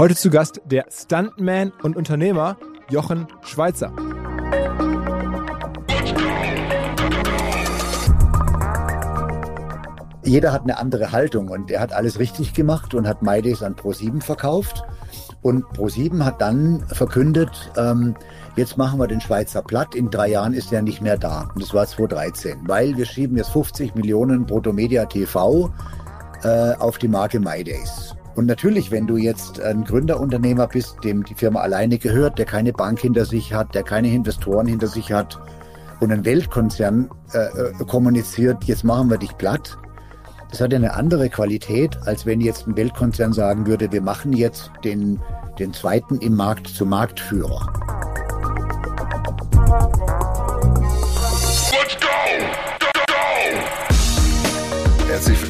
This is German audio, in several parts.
Heute zu Gast der Stuntman und Unternehmer Jochen Schweizer. Jeder hat eine andere Haltung und er hat alles richtig gemacht und hat MyDays an Pro7 verkauft. Und Pro7 hat dann verkündet, ähm, jetzt machen wir den Schweizer platt, in drei Jahren ist er nicht mehr da. Und das war 2013, weil wir schieben jetzt 50 Millionen Protomedia TV äh, auf die Marke MyDays. Und natürlich, wenn du jetzt ein Gründerunternehmer bist, dem die Firma alleine gehört, der keine Bank hinter sich hat, der keine Investoren hinter sich hat und ein Weltkonzern äh, äh kommuniziert, jetzt machen wir dich platt, das hat ja eine andere Qualität, als wenn jetzt ein Weltkonzern sagen würde, wir machen jetzt den, den zweiten im Markt zum Marktführer. Let's go! Go, go! Herzlich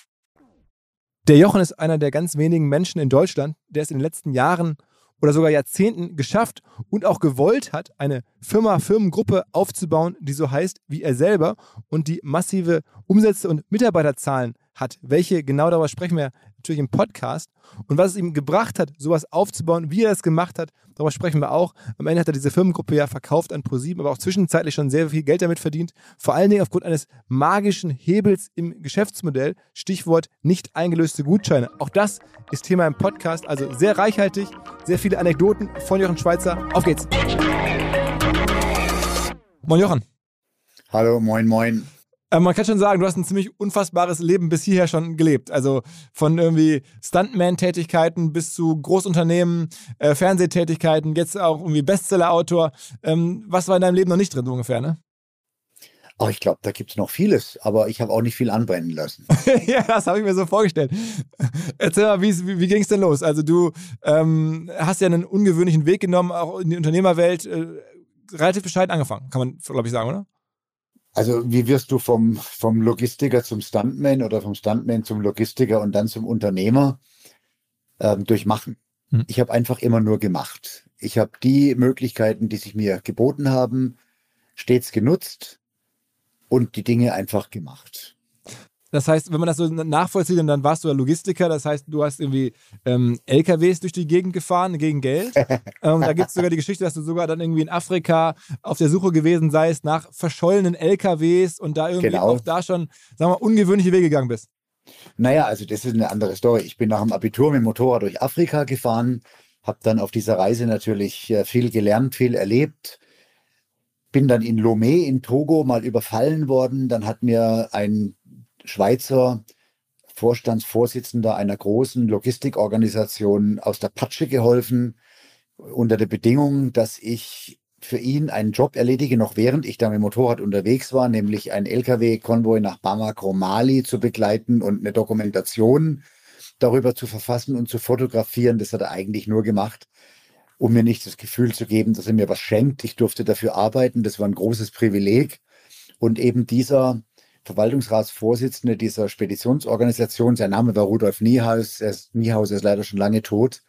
Der Jochen ist einer der ganz wenigen Menschen in Deutschland, der es in den letzten Jahren oder sogar Jahrzehnten geschafft und auch gewollt hat, eine Firma, Firmengruppe aufzubauen, die so heißt wie er selber und die massive Umsätze und Mitarbeiterzahlen hat. Welche genau darüber sprechen wir natürlich im Podcast. Und was es ihm gebracht hat, sowas aufzubauen, wie er das gemacht hat, darüber sprechen wir auch. Am Ende hat er diese Firmengruppe ja verkauft an ProSieben, aber auch zwischenzeitlich schon sehr viel Geld damit verdient. Vor allen Dingen aufgrund eines magischen Hebels im Geschäftsmodell. Stichwort nicht eingelöste Gutscheine. Auch das ist Thema im Podcast, also sehr reichhaltig, sehr viele Anekdoten von Jochen Schweizer. Auf geht's. Moin Jochen. Hallo, moin, moin. Äh, man kann schon sagen, du hast ein ziemlich unfassbares Leben bis hierher schon gelebt. Also von irgendwie Stuntman-Tätigkeiten bis zu Großunternehmen, äh, Fernsehtätigkeiten, jetzt auch irgendwie Bestseller-Autor. Ähm, was war in deinem Leben noch nicht drin, so ungefähr, ne? Oh, ich glaube, da gibt es noch vieles, aber ich habe auch nicht viel anbrennen lassen. ja, das habe ich mir so vorgestellt. Erzähl mal, wie, wie, wie ging es denn los? Also du ähm, hast ja einen ungewöhnlichen Weg genommen, auch in die Unternehmerwelt, äh, relativ bescheiden angefangen, kann man, glaube ich, sagen, oder? Also wie wirst du vom, vom Logistiker zum Stuntman oder vom Stuntman zum Logistiker und dann zum Unternehmer ähm, durchmachen? Hm. Ich habe einfach immer nur gemacht. Ich habe die Möglichkeiten, die sich mir geboten haben, stets genutzt und die Dinge einfach gemacht. Das heißt, wenn man das so nachvollzieht, dann warst du ja Logistiker, das heißt, du hast irgendwie ähm, LKWs durch die Gegend gefahren gegen Geld. ähm, da gibt es sogar die Geschichte, dass du sogar dann irgendwie in Afrika auf der Suche gewesen seist nach verschollenen LKWs und da irgendwie genau. auch da schon, sagen wir mal, ungewöhnliche Wege gegangen bist. Naja, also das ist eine andere Story. Ich bin nach dem Abitur mit dem Motorrad durch Afrika gefahren, habe dann auf dieser Reise natürlich äh, viel gelernt, viel erlebt bin dann in Lomé in Togo mal überfallen worden. Dann hat mir ein Schweizer Vorstandsvorsitzender einer großen Logistikorganisation aus der Patsche geholfen, unter der Bedingung, dass ich für ihn einen Job erledige, noch während ich da mit dem Motorrad unterwegs war, nämlich ein Lkw-Konvoi nach Bamako, Mali zu begleiten und eine Dokumentation darüber zu verfassen und zu fotografieren. Das hat er eigentlich nur gemacht, um mir nicht das Gefühl zu geben, dass er mir was schenkt. Ich durfte dafür arbeiten. Das war ein großes Privileg. Und eben dieser Verwaltungsratsvorsitzende dieser Speditionsorganisation, sein Name war Rudolf Niehaus, er ist, Niehaus ist leider schon lange tot,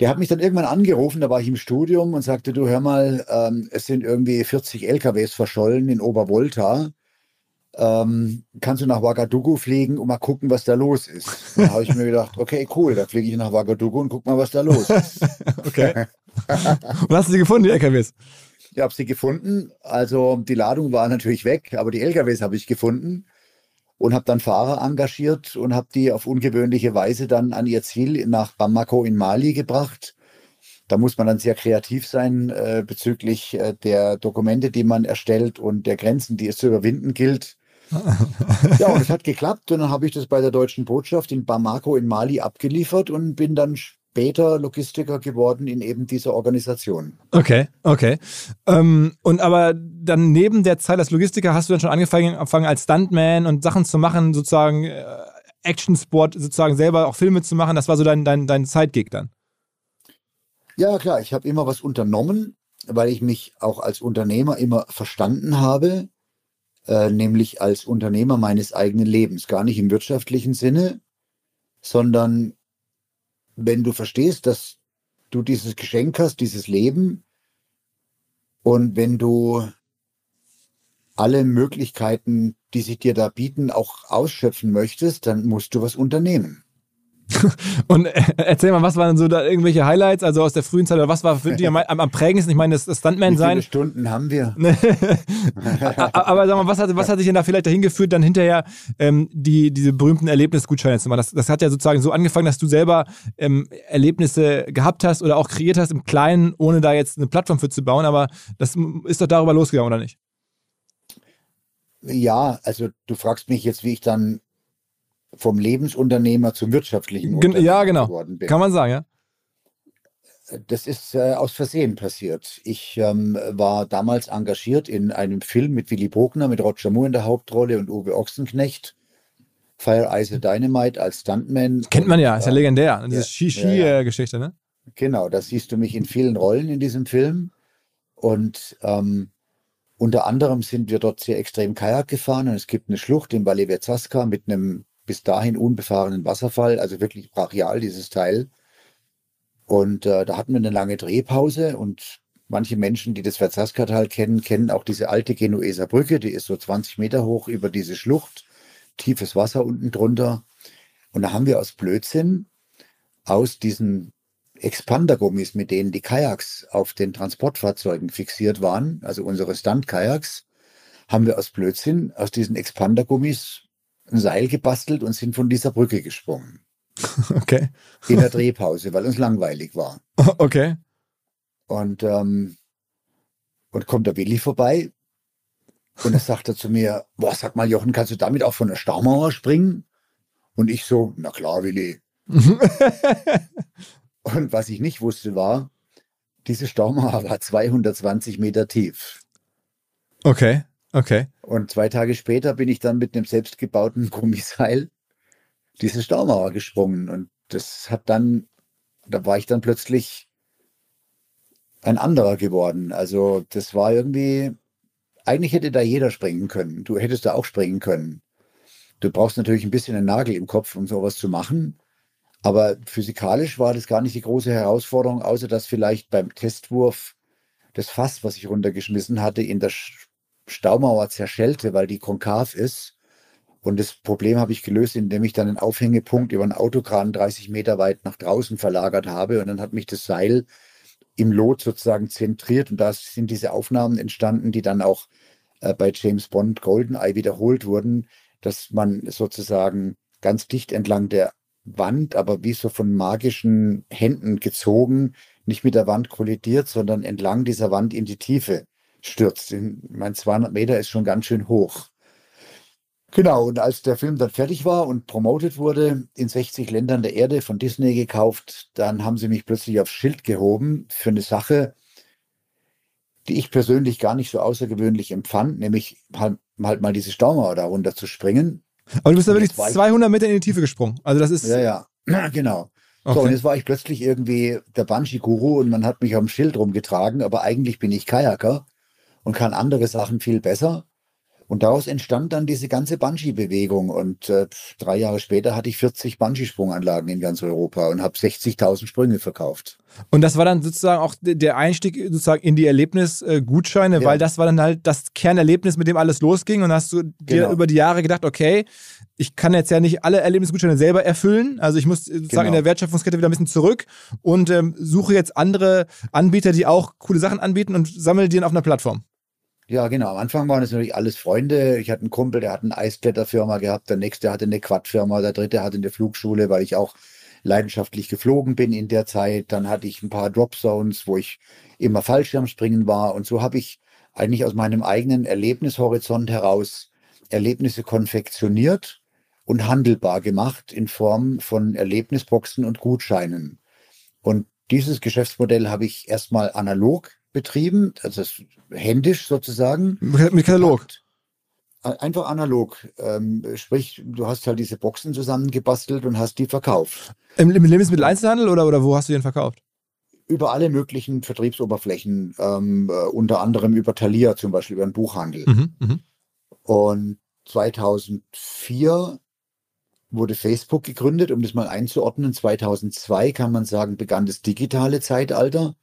der hat mich dann irgendwann angerufen, da war ich im Studium und sagte, du hör mal, ähm, es sind irgendwie 40 LKWs verschollen in Obervolta. Ähm, kannst du nach Ouagadougou fliegen und mal gucken, was da los ist? Da habe ich mir gedacht, okay, cool, dann fliege ich nach Ouagadougou und guck mal, was da los ist. okay. und hast du sie gefunden, die LKWs? Ich habe sie gefunden. Also die Ladung war natürlich weg, aber die LKWs habe ich gefunden und habe dann Fahrer engagiert und habe die auf ungewöhnliche Weise dann an ihr Ziel nach Bamako in Mali gebracht. Da muss man dann sehr kreativ sein äh, bezüglich äh, der Dokumente, die man erstellt und der Grenzen, die es zu überwinden gilt. ja, und es hat geklappt und dann habe ich das bei der deutschen Botschaft in Bamako in Mali abgeliefert und bin dann später Logistiker geworden in eben dieser Organisation. Okay, okay. Ähm, und aber dann neben der Zeit als Logistiker hast du dann schon angefangen, angefangen als Stuntman und Sachen zu machen, sozusagen äh, Action-Sport, sozusagen selber auch Filme zu machen. Das war so dein, dein, dein Zeitgig dann. Ja, klar, ich habe immer was unternommen, weil ich mich auch als Unternehmer immer verstanden habe, äh, nämlich als Unternehmer meines eigenen Lebens. Gar nicht im wirtschaftlichen Sinne, sondern wenn du verstehst, dass du dieses Geschenk hast, dieses Leben, und wenn du alle Möglichkeiten, die sich dir da bieten, auch ausschöpfen möchtest, dann musst du was unternehmen. Und äh, erzähl mal, was waren so da irgendwelche Highlights, also aus der frühen Zeit, oder was war für dich am, am, prägendsten? Ich meine, das, Stuntman sein. Wie viele Stunden haben wir? Aber sag mal, was hat, was hat dich denn da vielleicht dahin geführt, dann hinterher ähm, die, diese berühmten Erlebnisgutscheine zu machen? Das, das hat ja sozusagen so angefangen, dass du selber ähm, Erlebnisse gehabt hast oder auch kreiert hast im Kleinen, ohne da jetzt eine Plattform für zu bauen, aber das ist doch darüber losgegangen, oder nicht? Ja, also du fragst mich jetzt, wie ich dann vom Lebensunternehmer zum wirtschaftlichen Unternehmer ja, genau. geworden bin. Kann man sagen, ja. Das ist äh, aus Versehen passiert. Ich ähm, war damals engagiert in einem Film mit Willy Bogner, mit Roger Moore in der Hauptrolle und Uwe Ochsenknecht. Fire Ice Dynamite als Stuntman. Kennt man ja, ist ja legendär. Das ist Ski-Ski-Geschichte, ja, ja. ne? Genau, da siehst du mich in vielen Rollen in diesem Film. Und ähm, unter anderem sind wir dort sehr extrem Kajak gefahren und es gibt eine Schlucht in Valle Verzasca mit einem bis dahin unbefahrenen Wasserfall, also wirklich brachial dieses Teil. Und äh, da hatten wir eine lange Drehpause und manche Menschen, die das Verzaskertal kennen, kennen auch diese alte Genueser Brücke, die ist so 20 Meter hoch über diese Schlucht, tiefes Wasser unten drunter. Und da haben wir aus Blödsinn aus diesen Expandergummis, mit denen die Kajaks auf den Transportfahrzeugen fixiert waren, also unsere Stunt-Kajaks, haben wir aus Blödsinn aus diesen Expandergummis ein Seil gebastelt und sind von dieser Brücke gesprungen. Okay. In der Drehpause, weil uns langweilig war. Okay. Und, ähm, und kommt der Willi vorbei und er sagte zu mir, boah, sag mal, Jochen, kannst du damit auch von der Staumauer springen? Und ich so, na klar, Willi. und was ich nicht wusste war, diese Staumauer war 220 Meter tief. Okay. Okay. Und zwei Tage später bin ich dann mit einem selbstgebauten Gummiseil diese Staumauer gesprungen. Und das hat dann, da war ich dann plötzlich ein anderer geworden. Also das war irgendwie, eigentlich hätte da jeder springen können. Du hättest da auch springen können. Du brauchst natürlich ein bisschen einen Nagel im Kopf, um sowas zu machen. Aber physikalisch war das gar nicht die große Herausforderung, außer dass vielleicht beim Testwurf das Fass, was ich runtergeschmissen hatte, in der Staumauer zerschellte, weil die konkav ist. Und das Problem habe ich gelöst, indem ich dann einen Aufhängepunkt über einen Autokran 30 Meter weit nach draußen verlagert habe. Und dann hat mich das Seil im Lot sozusagen zentriert. Und da sind diese Aufnahmen entstanden, die dann auch äh, bei James Bond Goldeneye wiederholt wurden, dass man sozusagen ganz dicht entlang der Wand, aber wie so von magischen Händen gezogen, nicht mit der Wand kollidiert, sondern entlang dieser Wand in die Tiefe stürzt. Mein 200 Meter ist schon ganz schön hoch. Genau, und als der Film dann fertig war und promotet wurde, in 60 Ländern der Erde von Disney gekauft, dann haben sie mich plötzlich aufs Schild gehoben für eine Sache, die ich persönlich gar nicht so außergewöhnlich empfand, nämlich halt, halt mal diese Staumauer da runter zu springen. Aber du bist da wirklich 200 Meter in die Tiefe gesprungen. Also das ist. Ja, ja, genau. Okay. So, und jetzt war ich plötzlich irgendwie der Banshee-Guru und man hat mich am Schild rumgetragen, aber eigentlich bin ich Kajaker und kann andere Sachen viel besser. Und daraus entstand dann diese ganze Bungee-Bewegung. Und äh, drei Jahre später hatte ich 40 Bungee-Sprunganlagen in ganz Europa und habe 60.000 Sprünge verkauft. Und das war dann sozusagen auch der Einstieg sozusagen in die Erlebnisgutscheine, ja. weil das war dann halt das Kernerlebnis, mit dem alles losging. Und hast du dir genau. über die Jahre gedacht, okay, ich kann jetzt ja nicht alle Erlebnisgutscheine selber erfüllen. Also ich muss sozusagen genau. in der Wertschöpfungskette wieder ein bisschen zurück und ähm, suche jetzt andere Anbieter, die auch coole Sachen anbieten und sammle die dann auf einer Plattform. Ja, genau. Am Anfang waren es natürlich alles Freunde. Ich hatte einen Kumpel, der hat eine Eiskletterfirma gehabt, der nächste hatte eine Quadfirma, der dritte hatte eine Flugschule, weil ich auch leidenschaftlich geflogen bin in der Zeit. Dann hatte ich ein paar Dropzones, wo ich immer Fallschirmspringen war. Und so habe ich eigentlich aus meinem eigenen Erlebnishorizont heraus Erlebnisse konfektioniert und handelbar gemacht in Form von Erlebnisboxen und Gutscheinen. Und dieses Geschäftsmodell habe ich erstmal analog betrieben, also händisch sozusagen. Mit Katalog. Einfach analog. Ähm, sprich, du hast halt diese Boxen zusammengebastelt und hast die verkauft. Im, im Lebensmitteleinzelhandel oder, oder wo hast du den verkauft? Über alle möglichen Vertriebsoberflächen, ähm, äh, unter anderem über Thalia zum Beispiel, über den Buchhandel. Mhm, mh. Und 2004 wurde Facebook gegründet, um das mal einzuordnen. 2002 kann man sagen, begann das digitale Zeitalter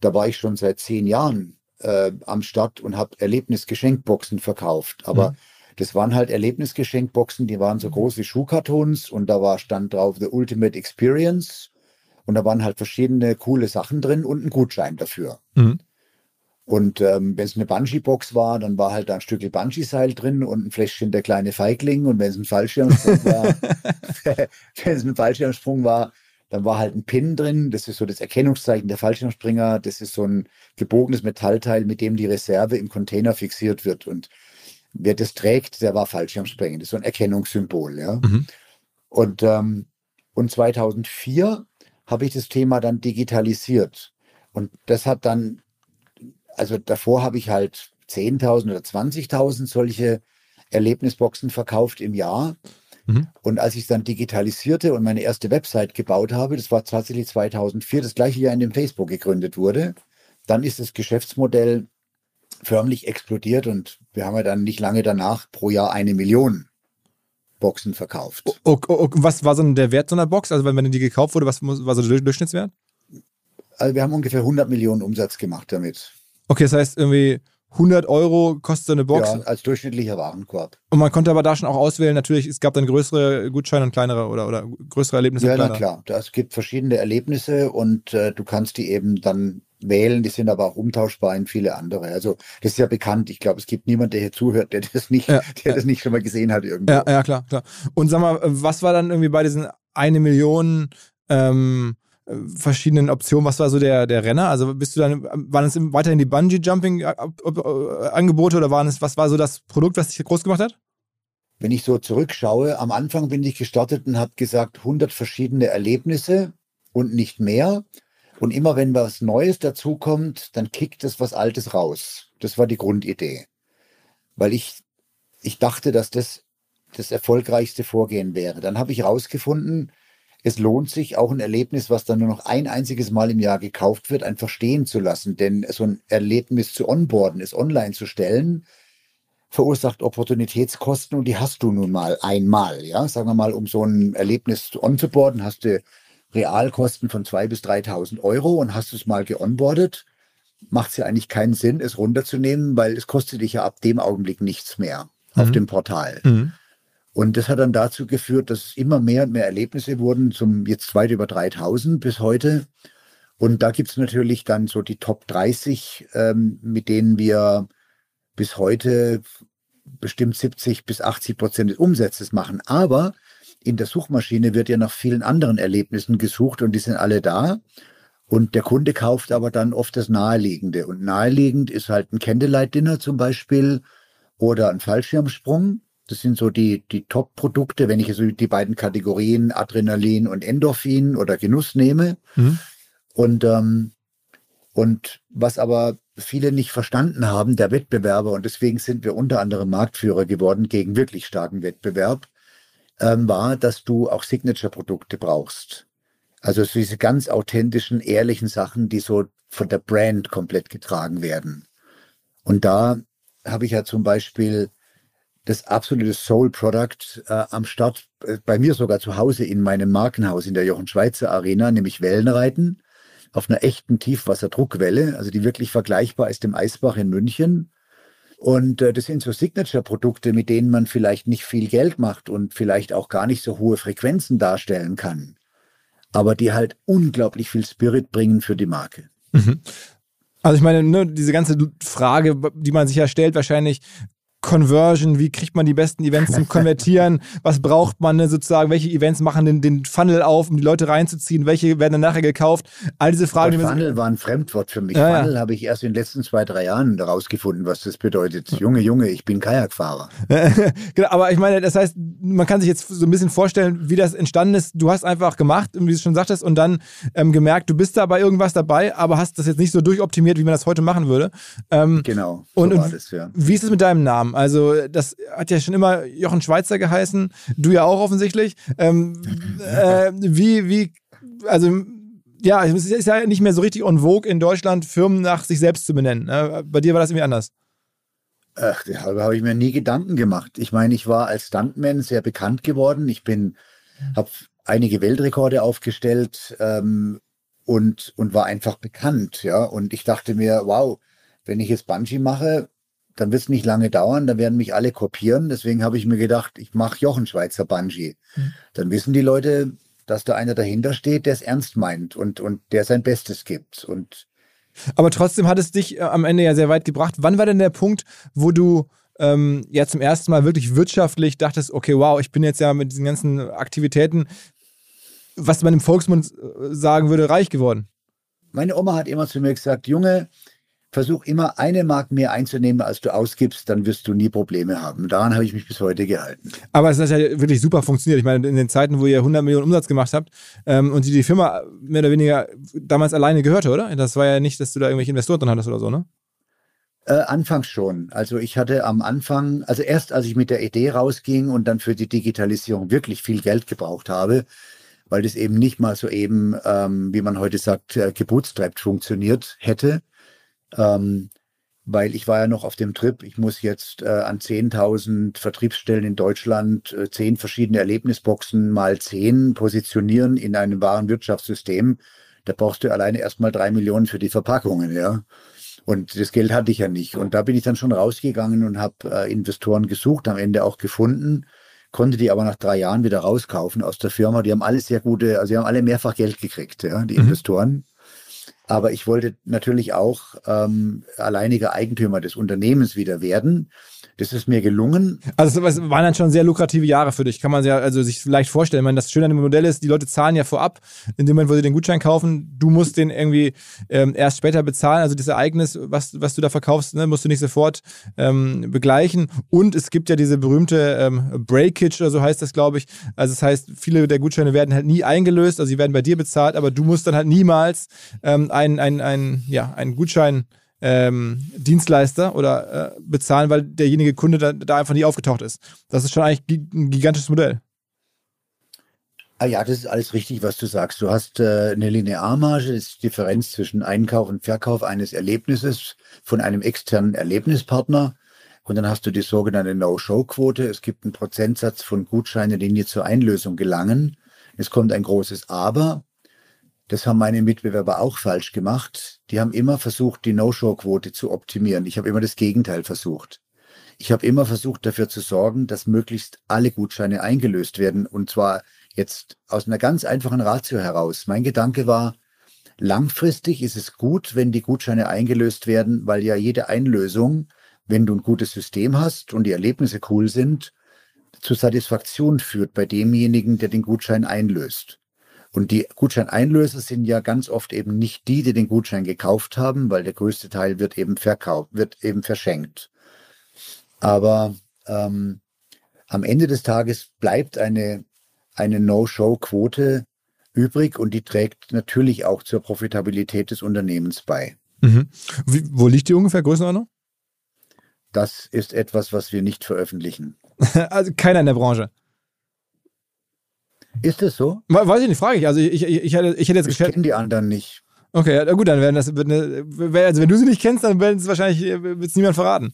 da war ich schon seit zehn Jahren äh, am Start und habe Erlebnisgeschenkboxen verkauft. Aber mhm. das waren halt Erlebnisgeschenkboxen, die waren so mhm. groß wie Schuhkartons und da war stand drauf The Ultimate Experience und da waren halt verschiedene coole Sachen drin und ein Gutschein dafür. Mhm. Und ähm, wenn es eine Bungee-Box war, dann war halt da ein Stück Bungee-Seil drin und ein Fläschchen der kleine Feigling. Und wenn es ein Fallschirmsprung war, wenn es ein Fallschirmsprung war, dann war halt ein Pin drin, das ist so das Erkennungszeichen der Fallschirmspringer. Das ist so ein gebogenes Metallteil, mit dem die Reserve im Container fixiert wird. Und wer das trägt, der war Fallschirmspringer. Das ist so ein Erkennungssymbol. Ja? Mhm. Und, ähm, und 2004 habe ich das Thema dann digitalisiert. Und das hat dann, also davor habe ich halt 10.000 oder 20.000 solche Erlebnisboxen verkauft im Jahr. Mhm. Und als ich es dann digitalisierte und meine erste Website gebaut habe, das war tatsächlich 2004, das gleiche Jahr, in dem Facebook gegründet wurde, dann ist das Geschäftsmodell förmlich explodiert und wir haben ja dann nicht lange danach pro Jahr eine Million Boxen verkauft. Oh, oh, was war so der Wert so einer Box? Also wenn, wenn die gekauft wurde, was war so der Durchschnittswert? Also wir haben ungefähr 100 Millionen Umsatz gemacht damit. Okay, das heißt irgendwie 100 Euro kostet so eine Box. Ja, als durchschnittlicher Warenkorb. Und man konnte aber da schon auch auswählen, natürlich, es gab dann größere Gutscheine und kleinere oder, oder größere Erlebnisse. Ja, na klar. Es gibt verschiedene Erlebnisse und äh, du kannst die eben dann wählen, die sind aber auch umtauschbar in viele andere. Also das ist ja bekannt. Ich glaube, es gibt niemanden, der hier zuhört, der das nicht, ja, der ja. das nicht schon mal gesehen hat irgendwo. Ja, ja, klar, klar. Und sag mal, was war dann irgendwie bei diesen eine Million ähm, verschiedenen Optionen. Was war so der, der Renner? Also bist du dann, waren es weiterhin die Bungee-Jumping-Angebote oder waren es, was war so das Produkt, was dich groß gemacht hat? Wenn ich so zurückschaue, am Anfang bin ich gestartet und habe gesagt, 100 verschiedene Erlebnisse und nicht mehr. Und immer wenn was Neues dazukommt, dann kickt es was Altes raus. Das war die Grundidee. Weil ich, ich dachte, dass das das erfolgreichste Vorgehen wäre. Dann habe ich herausgefunden, es lohnt sich auch ein Erlebnis, was dann nur noch ein einziges Mal im Jahr gekauft wird, einfach stehen zu lassen. Denn so ein Erlebnis zu onboarden, es online zu stellen, verursacht Opportunitätskosten und die hast du nun mal einmal. Ja, sagen wir mal, um so ein Erlebnis onzuboarden, hast du Realkosten von 2.000 bis 3.000 Euro und hast du es mal geonboardet, macht es ja eigentlich keinen Sinn, es runterzunehmen, weil es kostet dich ja ab dem Augenblick nichts mehr mhm. auf dem Portal. Mhm. Und das hat dann dazu geführt, dass immer mehr und mehr Erlebnisse wurden, zum jetzt weit über 3000 bis heute. Und da gibt es natürlich dann so die Top 30, ähm, mit denen wir bis heute bestimmt 70 bis 80 Prozent des Umsatzes machen. Aber in der Suchmaschine wird ja nach vielen anderen Erlebnissen gesucht und die sind alle da. Und der Kunde kauft aber dann oft das Naheliegende. Und naheliegend ist halt ein Candlelight-Dinner zum Beispiel oder ein Fallschirmsprung. Das sind so die, die Top-Produkte, wenn ich also die beiden Kategorien Adrenalin und Endorphin oder Genuss nehme. Mhm. Und, ähm, und was aber viele nicht verstanden haben, der Wettbewerber, und deswegen sind wir unter anderem Marktführer geworden gegen wirklich starken Wettbewerb, ähm, war, dass du auch Signature-Produkte brauchst. Also diese ganz authentischen, ehrlichen Sachen, die so von der Brand komplett getragen werden. Und da habe ich ja zum Beispiel das absolute Soul-Product äh, am Start, äh, bei mir sogar zu Hause in meinem Markenhaus in der Jochen Schweizer Arena, nämlich Wellenreiten auf einer echten Tiefwasserdruckwelle, also die wirklich vergleichbar ist dem Eisbach in München. Und äh, das sind so Signature-Produkte, mit denen man vielleicht nicht viel Geld macht und vielleicht auch gar nicht so hohe Frequenzen darstellen kann, aber die halt unglaublich viel Spirit bringen für die Marke. Mhm. Also ich meine, ne, diese ganze Frage, die man sich ja stellt, wahrscheinlich, Conversion, wie kriegt man die besten Events zum Konvertieren, was braucht man ne, sozusagen, welche Events machen den, den Funnel auf, um die Leute reinzuziehen, welche werden dann nachher gekauft, all diese Fragen. Die Funnel war ein Fremdwort für mich. Ja, Funnel ja. habe ich erst in den letzten zwei, drei Jahren herausgefunden, was das bedeutet. Junge, Junge, ich bin Kajakfahrer. genau, aber ich meine, das heißt, man kann sich jetzt so ein bisschen vorstellen, wie das entstanden ist. Du hast einfach gemacht, wie du schon sagtest, und dann ähm, gemerkt, du bist da bei irgendwas dabei, aber hast das jetzt nicht so durchoptimiert, wie man das heute machen würde. Ähm, genau, so und, war das, ja. Wie ist es mit deinem Namen? Also, das hat ja schon immer Jochen Schweizer geheißen. Du ja auch offensichtlich. Ähm, äh, wie, wie, also, ja, es ist ja nicht mehr so richtig on vogue in Deutschland, Firmen nach sich selbst zu benennen. Ne? Bei dir war das irgendwie anders. Ach, darüber habe ich mir nie Gedanken gemacht. Ich meine, ich war als Stuntman sehr bekannt geworden. Ich bin, habe einige Weltrekorde aufgestellt ähm, und, und war einfach bekannt. Ja, und ich dachte mir, wow, wenn ich jetzt Bungee mache, dann wird es nicht lange dauern, dann werden mich alle kopieren. Deswegen habe ich mir gedacht, ich mache Jochen Schweizer Bungee. Mhm. Dann wissen die Leute, dass da einer dahinter steht, der es ernst meint und, und der sein Bestes gibt. Und Aber trotzdem hat es dich äh, am Ende ja sehr weit gebracht. Wann war denn der Punkt, wo du ähm, ja zum ersten Mal wirklich wirtschaftlich dachtest, okay, wow, ich bin jetzt ja mit diesen ganzen Aktivitäten, was man im Volksmund äh, sagen würde, reich geworden? Meine Oma hat immer zu mir gesagt, Junge, versuch immer eine Mark mehr einzunehmen, als du ausgibst, dann wirst du nie Probleme haben. Daran habe ich mich bis heute gehalten. Aber es hat ja wirklich super funktioniert. Ich meine, in den Zeiten, wo ihr 100 Millionen Umsatz gemacht habt ähm, und die, die Firma mehr oder weniger damals alleine gehörte, oder? Das war ja nicht, dass du da irgendwelche Investoren drin hattest oder so, ne? Äh, anfangs schon. Also ich hatte am Anfang, also erst als ich mit der Idee rausging und dann für die Digitalisierung wirklich viel Geld gebraucht habe, weil das eben nicht mal so eben, ähm, wie man heute sagt, äh, gebootstrapped funktioniert hätte, ähm, weil ich war ja noch auf dem Trip, ich muss jetzt äh, an 10.000 Vertriebsstellen in Deutschland äh, zehn verschiedene Erlebnisboxen mal zehn positionieren in einem wahren Wirtschaftssystem. Da brauchst du alleine erstmal drei Millionen für die Verpackungen, ja. Und das Geld hatte ich ja nicht. Und da bin ich dann schon rausgegangen und habe äh, Investoren gesucht, am Ende auch gefunden, konnte die aber nach drei Jahren wieder rauskaufen aus der Firma. Die haben alle sehr gute, also die haben alle mehrfach Geld gekriegt, ja, die mhm. Investoren. Aber ich wollte natürlich auch ähm, alleiniger Eigentümer des Unternehmens wieder werden. Das ist mir gelungen. Also es waren dann schon sehr lukrative Jahre für dich, kann man ja also sich leicht vorstellen. Ich meine, das Schöne an dem Modell ist, die Leute zahlen ja vorab, in dem Moment, wo sie den Gutschein kaufen, du musst den irgendwie ähm, erst später bezahlen. Also das Ereignis, was, was du da verkaufst, ne, musst du nicht sofort ähm, begleichen. Und es gibt ja diese berühmte ähm, Breakage oder so heißt das, glaube ich. Also das heißt, viele der Gutscheine werden halt nie eingelöst, also sie werden bei dir bezahlt, aber du musst dann halt niemals ähm, einen, einen, einen, ja, einen Gutschein ähm, Dienstleister oder äh, bezahlen, weil derjenige Kunde da, da, einfach nie aufgetaucht ist. Das ist schon eigentlich ein gigantisches Modell. Ah ja, das ist alles richtig, was du sagst. Du hast äh, eine Linearmarge, das ist die Differenz zwischen Einkauf und Verkauf eines Erlebnisses von einem externen Erlebnispartner. Und dann hast du die sogenannte No-Show-Quote. Es gibt einen Prozentsatz von Gutscheinen, die nie zur Einlösung gelangen. Es kommt ein großes Aber. Das haben meine Mitbewerber auch falsch gemacht. Die haben immer versucht, die No-Show-Quote zu optimieren. Ich habe immer das Gegenteil versucht. Ich habe immer versucht, dafür zu sorgen, dass möglichst alle Gutscheine eingelöst werden. Und zwar jetzt aus einer ganz einfachen Ratio heraus. Mein Gedanke war, langfristig ist es gut, wenn die Gutscheine eingelöst werden, weil ja jede Einlösung, wenn du ein gutes System hast und die Erlebnisse cool sind, zu Satisfaktion führt bei demjenigen, der den Gutschein einlöst. Und die Gutscheineinlöser sind ja ganz oft eben nicht die, die den Gutschein gekauft haben, weil der größte Teil wird eben verkauft, wird eben verschenkt. Aber ähm, am Ende des Tages bleibt eine, eine No-Show-Quote übrig und die trägt natürlich auch zur Profitabilität des Unternehmens bei. Mhm. Wie, wo liegt die ungefähr Größenordnung? Das ist etwas, was wir nicht veröffentlichen. also keiner in der Branche. Ist das so? Weiß ich nicht, frage ich. Also ich, ich, ich, hätte, ich hätte jetzt. Ich kenne die anderen nicht. Okay, gut, dann werden das, also wenn du sie nicht kennst, dann werden es wahrscheinlich, wird es niemand verraten.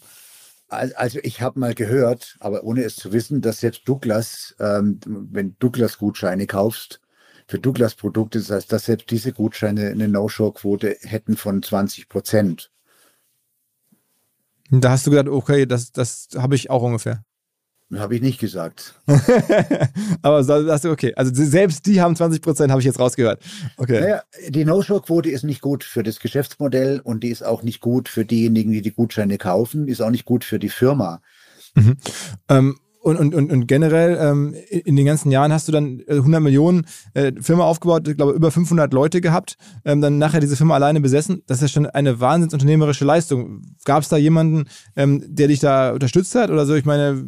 Also ich habe mal gehört, aber ohne es zu wissen, dass selbst Douglas, ähm, wenn Douglas-Gutscheine kaufst, für Douglas-Produkte, das heißt, dass selbst diese Gutscheine eine No-Show-Quote hätten von 20 Prozent. Da hast du gedacht, okay, das, das habe ich auch ungefähr. Habe ich nicht gesagt. Aber sagst du, okay, also selbst die haben 20 Prozent, habe ich jetzt rausgehört. Okay. Naja, die No-Show-Quote ist nicht gut für das Geschäftsmodell und die ist auch nicht gut für diejenigen, die die Gutscheine kaufen, ist auch nicht gut für die Firma. Mhm. Ähm, und, und, und, und generell ähm, in den ganzen Jahren hast du dann 100 äh, Millionen äh, Firma aufgebaut, ich glaube über 500 Leute gehabt, ähm, dann nachher diese Firma alleine besessen. Das ist ja schon eine wahnsinnsunternehmerische Leistung. Gab es da jemanden, ähm, der dich da unterstützt hat oder so? Ich meine,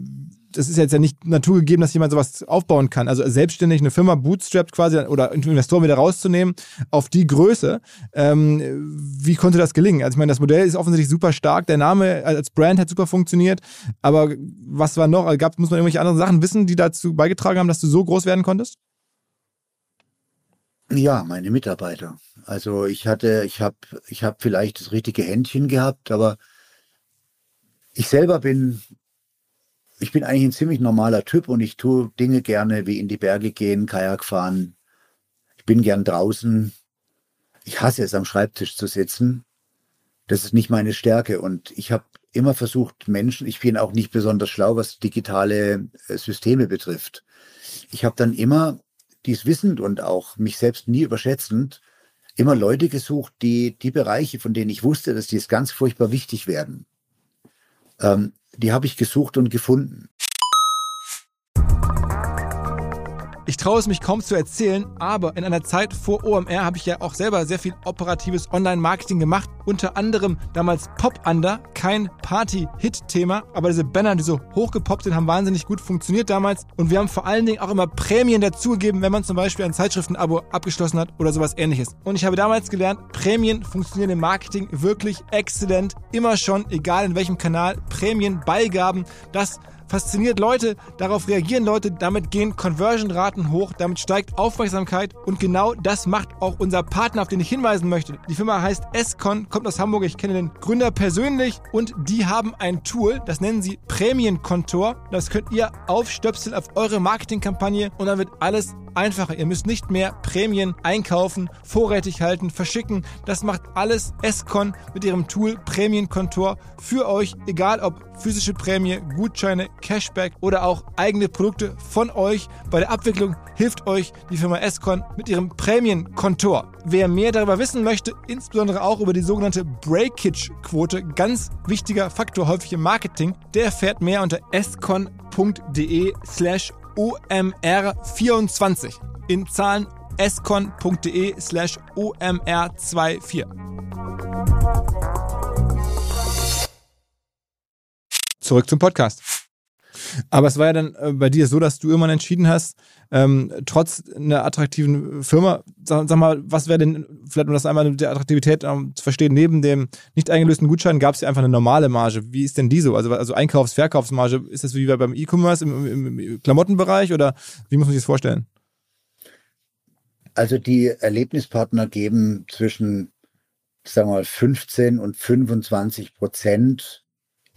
das ist jetzt ja nicht naturgegeben, dass jemand sowas aufbauen kann. Also selbstständig eine Firma bootstrapped quasi oder Investoren wieder rauszunehmen auf die Größe. Ähm, wie konnte das gelingen? Also ich meine, das Modell ist offensichtlich super stark, der Name als Brand hat super funktioniert, aber was war noch? Also gab, muss man irgendwelche anderen Sachen wissen, die dazu beigetragen haben, dass du so groß werden konntest? Ja, meine Mitarbeiter. Also ich hatte, ich habe, ich habe vielleicht das richtige Händchen gehabt, aber ich selber bin ich bin eigentlich ein ziemlich normaler Typ und ich tue Dinge gerne wie in die Berge gehen, Kajak fahren. Ich bin gern draußen. Ich hasse es, am Schreibtisch zu sitzen. Das ist nicht meine Stärke. Und ich habe immer versucht, Menschen, ich bin auch nicht besonders schlau, was digitale äh, Systeme betrifft. Ich habe dann immer dies wissend und auch mich selbst nie überschätzend, immer Leute gesucht, die die Bereiche, von denen ich wusste, dass die es ganz furchtbar wichtig werden, ähm, die habe ich gesucht und gefunden. Ich traue es mich kaum zu erzählen, aber in einer Zeit vor OMR habe ich ja auch selber sehr viel operatives Online-Marketing gemacht. Unter anderem damals Pop Under, kein Party-Hit-Thema, aber diese Banner, die so hochgepoppt sind, haben wahnsinnig gut funktioniert damals. Und wir haben vor allen Dingen auch immer Prämien dazugegeben, wenn man zum Beispiel ein Zeitschriftenabo abgeschlossen hat oder sowas ähnliches. Und ich habe damals gelernt, Prämien funktionieren im Marketing wirklich exzellent. Immer schon, egal in welchem Kanal, Prämien, Beigaben, das fasziniert Leute, darauf reagieren Leute, damit gehen Conversion-Raten hoch, damit steigt Aufmerksamkeit und genau das macht auch unser Partner, auf den ich hinweisen möchte. Die Firma heißt Escon, kommt aus Hamburg, ich kenne den Gründer persönlich und die haben ein Tool, das nennen sie Prämienkontor. Das könnt ihr aufstöpseln auf eure Marketingkampagne und dann wird alles einfacher. Ihr müsst nicht mehr Prämien einkaufen, vorrätig halten, verschicken. Das macht alles Escon mit ihrem Tool Prämienkontor für euch, egal ob physische Prämie, Gutscheine, Cashback oder auch eigene Produkte von euch. Bei der Abwicklung hilft euch die Firma Escon mit ihrem Prämienkontor. Wer mehr darüber wissen möchte, insbesondere auch über die sogenannte Breakage-Quote, ganz wichtiger Faktor häufig im Marketing, der erfährt mehr unter escon.de slash OMR24 in Zahlen escon.de slash OMR24. Zurück zum Podcast. Aber es war ja dann äh, bei dir so, dass du irgendwann entschieden hast, ähm, trotz einer attraktiven Firma, sag, sag mal, was wäre denn, vielleicht um das einmal mit der Attraktivität ähm, zu verstehen, neben dem nicht eingelösten Gutschein gab es ja einfach eine normale Marge. Wie ist denn die so? Also, also Einkaufs-, Verkaufsmarge, ist das wie beim E-Commerce im, im, im Klamottenbereich oder wie muss man sich das vorstellen? Also die Erlebnispartner geben zwischen, sagen wir mal, 15 und 25 Prozent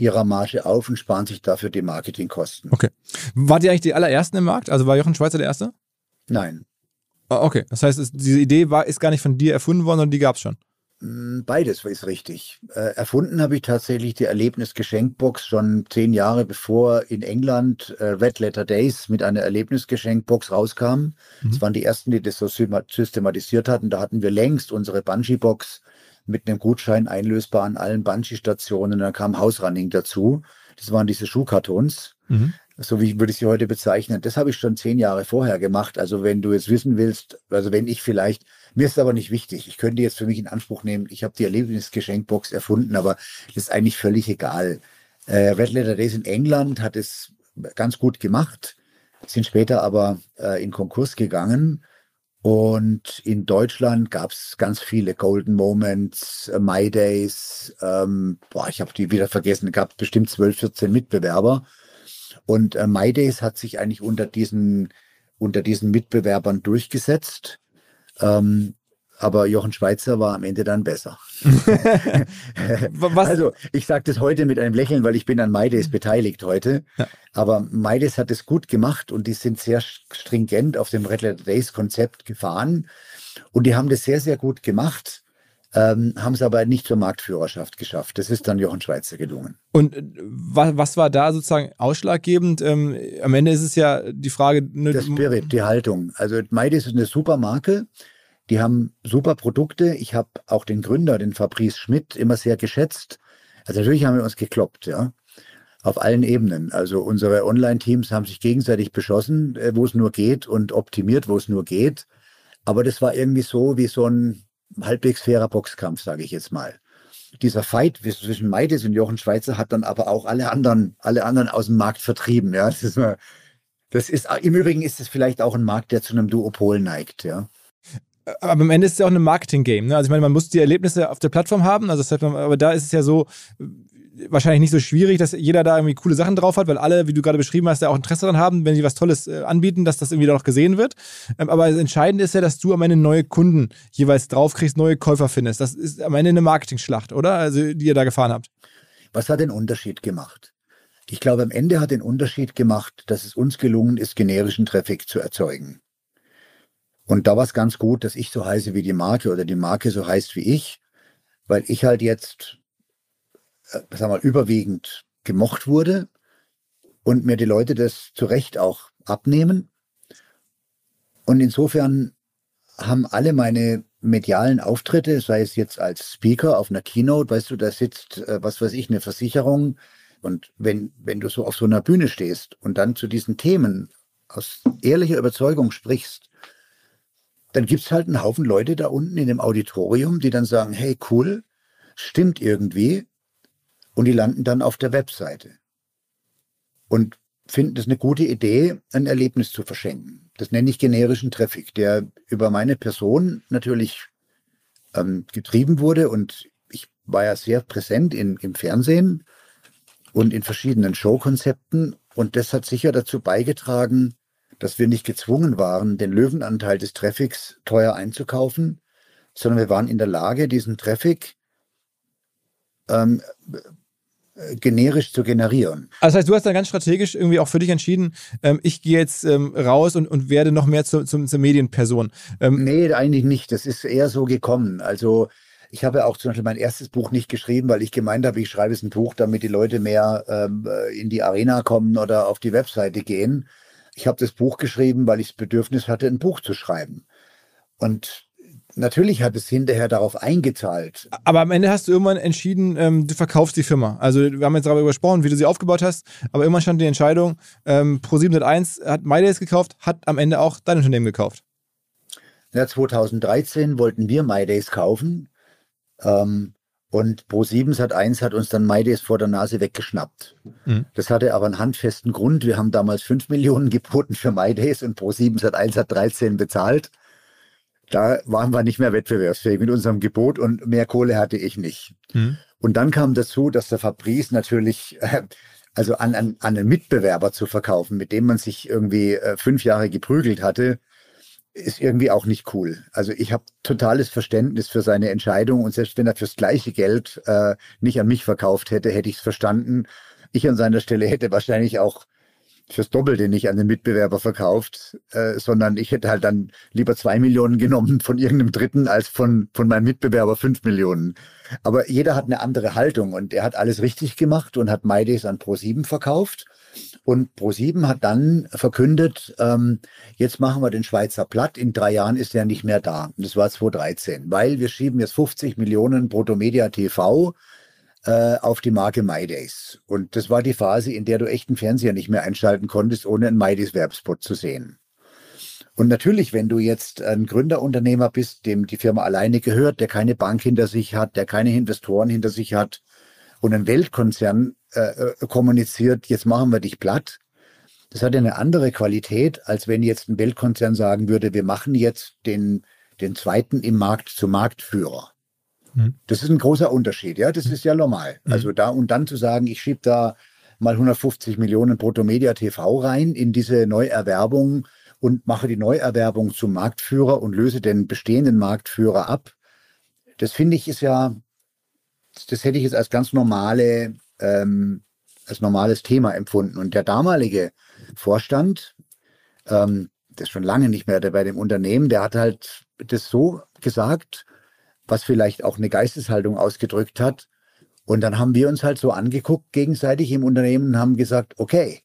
ihrer Marge auf und sparen sich dafür die Marketingkosten. Okay. Wart ihr eigentlich die allerersten im Markt? Also war Jochen Schweizer der Erste? Nein. Ah, okay, das heißt, es, diese Idee war, ist gar nicht von dir erfunden worden, sondern die gab es schon. Mm, beides ist richtig. Äh, erfunden habe ich tatsächlich die Erlebnisgeschenkbox schon zehn Jahre bevor in England äh, Red Letter Days mit einer Erlebnisgeschenkbox rauskam. Mhm. Das waren die ersten, die das so systematisiert hatten. Da hatten wir längst unsere Bungee-Box mit einem Gutschein einlösbar an allen Bungee-Stationen. Dann kam Hausrunning dazu. Das waren diese Schuhkartons. Mhm. So wie würde ich sie heute bezeichnen. Das habe ich schon zehn Jahre vorher gemacht. Also wenn du jetzt wissen willst, also wenn ich vielleicht, mir ist aber nicht wichtig. Ich könnte jetzt für mich in Anspruch nehmen, ich habe die Erlebnisgeschenkbox erfunden, aber das ist eigentlich völlig egal. Äh, Red Letter Days in England hat es ganz gut gemacht, sind später aber äh, in Konkurs gegangen. Und in Deutschland gab es ganz viele Golden Moments, äh, My Days, ähm, boah, ich habe die wieder vergessen, gab bestimmt 12, 14 Mitbewerber. Und äh, My Days hat sich eigentlich unter diesen, unter diesen Mitbewerbern durchgesetzt. Ähm, aber Jochen Schweizer war am Ende dann besser. also ich sage das heute mit einem Lächeln, weil ich bin an MyDays beteiligt heute. Ja. Aber MyDays hat es gut gemacht und die sind sehr stringent auf dem Red Letter Days Konzept gefahren und die haben das sehr, sehr gut gemacht. Ähm, haben es aber nicht zur Marktführerschaft geschafft. Das ist dann Jochen Schweizer gelungen. Und äh, was, was war da sozusagen ausschlaggebend? Ähm, am Ende ist es ja die Frage. Ne, der Spirit, die Haltung. Also MyDays ist eine super Marke. Die haben super Produkte. Ich habe auch den Gründer, den Fabrice Schmidt, immer sehr geschätzt. Also natürlich haben wir uns gekloppt, ja. Auf allen Ebenen. Also unsere Online-Teams haben sich gegenseitig beschossen, äh, wo es nur geht und optimiert, wo es nur geht. Aber das war irgendwie so wie so ein halbwegs fairer Boxkampf, sage ich jetzt mal. Dieser Fight zwischen Meides und Jochen Schweizer hat dann aber auch alle anderen, alle anderen aus dem Markt vertrieben. Ja, das ist, das ist im Übrigen ist es vielleicht auch ein Markt, der zu einem Duopol neigt. Ja aber am Ende ist es ja auch ein Marketing-Game. Ne? Also ich meine, man muss die Erlebnisse auf der Plattform haben. Also das heißt, aber da ist es ja so wahrscheinlich nicht so schwierig, dass jeder da irgendwie coole Sachen drauf hat, weil alle, wie du gerade beschrieben hast, ja auch Interesse daran haben, wenn sie was Tolles äh, anbieten, dass das irgendwie da noch gesehen wird. Ähm, aber das Entscheidende ist ja, dass du am Ende neue Kunden jeweils draufkriegst, neue Käufer findest. Das ist am Ende eine Marketing-Schlacht, oder? Also die ihr da gefahren habt. Was hat den Unterschied gemacht? Ich glaube, am Ende hat den Unterschied gemacht, dass es uns gelungen ist, generischen Traffic zu erzeugen. Und da war es ganz gut, dass ich so heiße wie die Marke oder die Marke so heißt wie ich, weil ich halt jetzt, äh, wir mal, überwiegend gemocht wurde und mir die Leute das zu Recht auch abnehmen. Und insofern haben alle meine medialen Auftritte, sei es jetzt als Speaker auf einer Keynote, weißt du, da sitzt, äh, was weiß ich, eine Versicherung. Und wenn, wenn du so auf so einer Bühne stehst und dann zu diesen Themen aus ehrlicher Überzeugung sprichst, dann gibt es halt einen Haufen Leute da unten in dem Auditorium, die dann sagen, hey, cool, stimmt irgendwie. Und die landen dann auf der Webseite und finden es eine gute Idee, ein Erlebnis zu verschenken. Das nenne ich generischen Traffic, der über meine Person natürlich ähm, getrieben wurde. Und ich war ja sehr präsent in, im Fernsehen und in verschiedenen Showkonzepten. Und das hat sicher dazu beigetragen, dass wir nicht gezwungen waren, den Löwenanteil des Traffics teuer einzukaufen, sondern wir waren in der Lage, diesen Traffic ähm, äh, generisch zu generieren. Also das heißt, du hast dann ganz strategisch irgendwie auch für dich entschieden, ähm, ich gehe jetzt ähm, raus und, und werde noch mehr zu, zu, zur Medienperson. Ähm, nee, eigentlich nicht. Das ist eher so gekommen. Also ich habe auch zum Beispiel mein erstes Buch nicht geschrieben, weil ich gemeint habe, ich schreibe es ein Buch, damit die Leute mehr ähm, äh, in die Arena kommen oder auf die Webseite gehen. Ich habe das Buch geschrieben, weil ich das Bedürfnis hatte, ein Buch zu schreiben. Und natürlich hat es hinterher darauf eingezahlt. Aber am Ende hast du irgendwann entschieden, ähm, du verkaufst die Firma. Also wir haben jetzt darüber gesprochen, wie du sie aufgebaut hast, aber irgendwann stand die Entscheidung, ähm, Pro701 hat MyDays gekauft, hat am Ende auch dein Unternehmen gekauft. Ja, 2013 wollten wir MyDays kaufen. Ähm, und Pro7 Sat1 hat uns dann MyDays vor der Nase weggeschnappt. Mhm. Das hatte aber einen handfesten Grund. Wir haben damals 5 Millionen geboten für MyDays und Pro7 Sat1 hat 13 bezahlt. Da waren wir nicht mehr wettbewerbsfähig mit unserem Gebot und mehr Kohle hatte ich nicht. Mhm. Und dann kam dazu, dass der Fabrice natürlich, äh, also an, an, an einen Mitbewerber zu verkaufen, mit dem man sich irgendwie äh, fünf Jahre geprügelt hatte, ist irgendwie auch nicht cool. Also ich habe totales Verständnis für seine Entscheidung und selbst wenn er fürs gleiche Geld äh, nicht an mich verkauft hätte, hätte ich es verstanden. Ich an seiner Stelle hätte wahrscheinlich auch fürs Doppelte nicht an den Mitbewerber verkauft, äh, sondern ich hätte halt dann lieber zwei Millionen genommen von irgendeinem Dritten als von, von meinem Mitbewerber fünf Millionen. Aber jeder hat eine andere Haltung und er hat alles richtig gemacht und hat MyDays an Pro7 verkauft. Und ProSieben hat dann verkündet, ähm, jetzt machen wir den Schweizer platt, in drei Jahren ist er nicht mehr da. Und das war 2013, weil wir schieben jetzt 50 Millionen Protomedia TV äh, auf die Marke MyDays. Und das war die Phase, in der du echten Fernseher nicht mehr einschalten konntest, ohne einen MyDays-Werbspot zu sehen. Und natürlich, wenn du jetzt ein Gründerunternehmer bist, dem die Firma alleine gehört, der keine Bank hinter sich hat, der keine Investoren hinter sich hat und ein Weltkonzern äh, äh, kommuniziert, jetzt machen wir dich platt. Das hat eine andere Qualität, als wenn jetzt ein Weltkonzern sagen würde, wir machen jetzt den, den zweiten im Markt zum Marktführer. Mhm. Das ist ein großer Unterschied, ja, das mhm. ist ja normal. Mhm. Also da und dann zu sagen, ich schiebe da mal 150 Millionen Brutto Media TV rein in diese Neuerwerbung und mache die Neuerwerbung zum Marktführer und löse den bestehenden Marktführer ab. Das finde ich ist ja, das hätte ich jetzt als ganz normale, ähm, als normales Thema empfunden. Und der damalige Vorstand, ähm, der ist schon lange nicht mehr bei dem Unternehmen, der hat halt das so gesagt, was vielleicht auch eine Geisteshaltung ausgedrückt hat. Und dann haben wir uns halt so angeguckt gegenseitig im Unternehmen und haben gesagt, okay,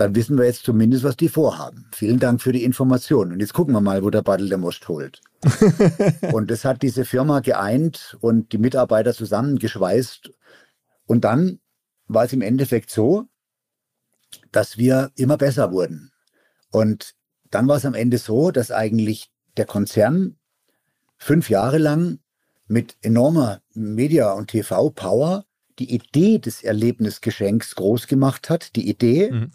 dann wissen wir jetzt zumindest, was die vorhaben. Vielen Dank für die Information. Und jetzt gucken wir mal, wo der Battle der Most holt. und das hat diese Firma geeint und die Mitarbeiter zusammengeschweißt. Und dann war es im Endeffekt so, dass wir immer besser wurden. Und dann war es am Ende so, dass eigentlich der Konzern fünf Jahre lang mit enormer Media- und TV-Power die Idee des Erlebnisgeschenks groß gemacht hat, die Idee. Mhm.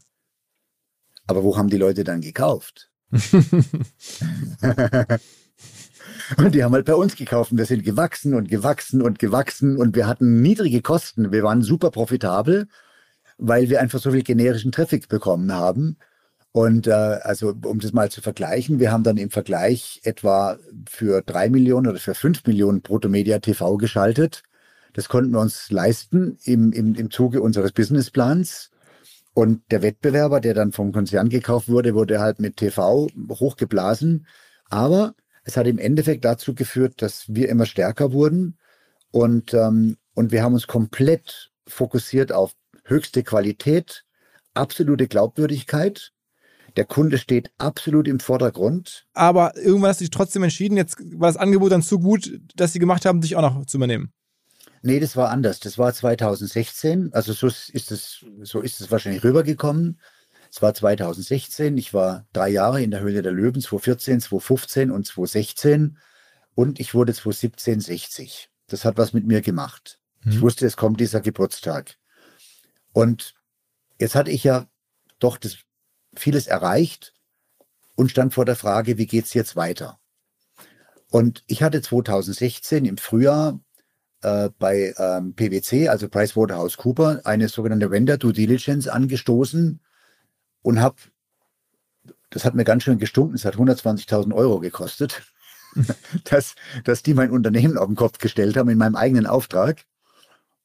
Aber wo haben die Leute dann gekauft? und die haben halt bei uns gekauft und wir sind gewachsen und gewachsen und gewachsen und wir hatten niedrige Kosten. Wir waren super profitabel, weil wir einfach so viel generischen Traffic bekommen haben. Und äh, also um das mal zu vergleichen, wir haben dann im Vergleich etwa für drei Millionen oder für fünf Millionen Protomedia TV geschaltet. Das konnten wir uns leisten im, im, im Zuge unseres Businessplans. Und der Wettbewerber, der dann vom Konzern gekauft wurde, wurde halt mit TV hochgeblasen. Aber es hat im Endeffekt dazu geführt, dass wir immer stärker wurden. Und, ähm, und wir haben uns komplett fokussiert auf höchste Qualität, absolute Glaubwürdigkeit der Kunde steht absolut im Vordergrund. Aber irgendwann hast du dich trotzdem entschieden, jetzt war das Angebot dann zu gut, dass sie gemacht haben, dich auch noch zu übernehmen. Nee, das war anders. Das war 2016. Also so ist es, so ist es wahrscheinlich rübergekommen. Es war 2016. Ich war drei Jahre in der Höhle der Löwen, 2014, 2015 und 2016. Und ich wurde 2017 60. Das hat was mit mir gemacht. Mhm. Ich wusste, es kommt dieser Geburtstag. Und jetzt hatte ich ja doch das vieles erreicht und stand vor der Frage, wie geht es jetzt weiter? Und ich hatte 2016 im Frühjahr äh, bei ähm, PwC, also PricewaterhouseCooper, eine sogenannte Vendor Due Diligence angestoßen und habe, das hat mir ganz schön gestunken, es hat 120.000 Euro gekostet, dass, dass die mein Unternehmen auf den Kopf gestellt haben in meinem eigenen Auftrag,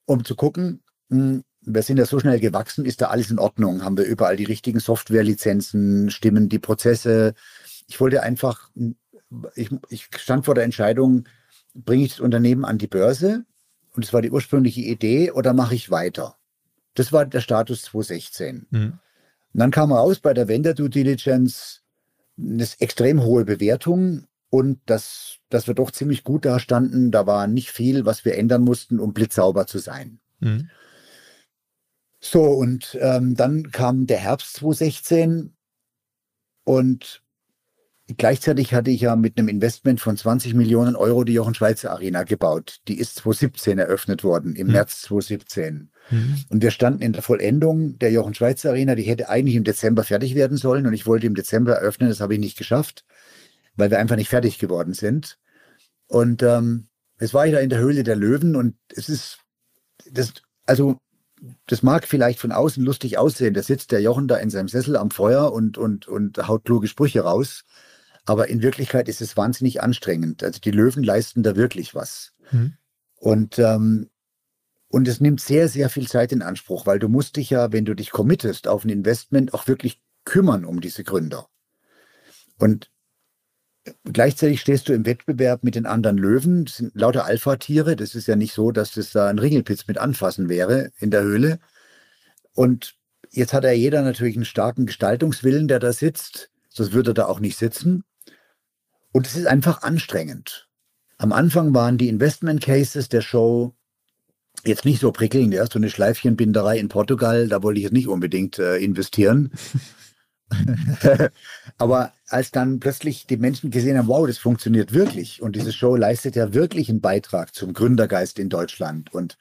um zu gucken, hm, wir sind ja so schnell gewachsen, ist da alles in Ordnung? Haben wir überall die richtigen Softwarelizenzen, stimmen die Prozesse? Ich wollte einfach, ich, ich stand vor der Entscheidung, bringe ich das Unternehmen an die Börse? Und das war die ursprüngliche Idee, oder mache ich weiter? Das war der Status 2016. Mhm. Und dann kam raus bei der Vendor Due Diligence eine extrem hohe Bewertung und dass, dass wir doch ziemlich gut da standen. Da war nicht viel, was wir ändern mussten, um blitzsauber zu sein. Mhm. So, und ähm, dann kam der Herbst 2016 und gleichzeitig hatte ich ja mit einem Investment von 20 Millionen Euro die Jochen Schweizer Arena gebaut. Die ist 2017 eröffnet worden, im mhm. März 2017. Mhm. Und wir standen in der Vollendung der Jochen Schweizer Arena. Die hätte eigentlich im Dezember fertig werden sollen und ich wollte im Dezember eröffnen. Das habe ich nicht geschafft, weil wir einfach nicht fertig geworden sind. Und ähm, es war ich da in der Höhle der Löwen und es ist, das, also das mag vielleicht von außen lustig aussehen. Da sitzt der Jochen da in seinem Sessel am Feuer und, und, und haut kluge Sprüche raus. Aber in Wirklichkeit ist es wahnsinnig anstrengend. Also die Löwen leisten da wirklich was. Mhm. Und, ähm, und es nimmt sehr, sehr viel Zeit in Anspruch, weil du musst dich ja, wenn du dich committest auf ein Investment, auch wirklich kümmern um diese Gründer. Und Gleichzeitig stehst du im Wettbewerb mit den anderen Löwen. Das sind lauter Alpha-Tiere. Das ist ja nicht so, dass das da ein Ringelpitz mit anfassen wäre in der Höhle. Und jetzt hat ja jeder natürlich einen starken Gestaltungswillen, der da sitzt. Sonst würde er da auch nicht sitzen. Und es ist einfach anstrengend. Am Anfang waren die Investment Cases der Show jetzt nicht so prickelnd. Ja, so eine Schleifchenbinderei in Portugal, da wollte ich jetzt nicht unbedingt äh, investieren. Aber als dann plötzlich die Menschen gesehen haben, wow, das funktioniert wirklich und diese Show leistet ja wirklich einen Beitrag zum Gründergeist in Deutschland und,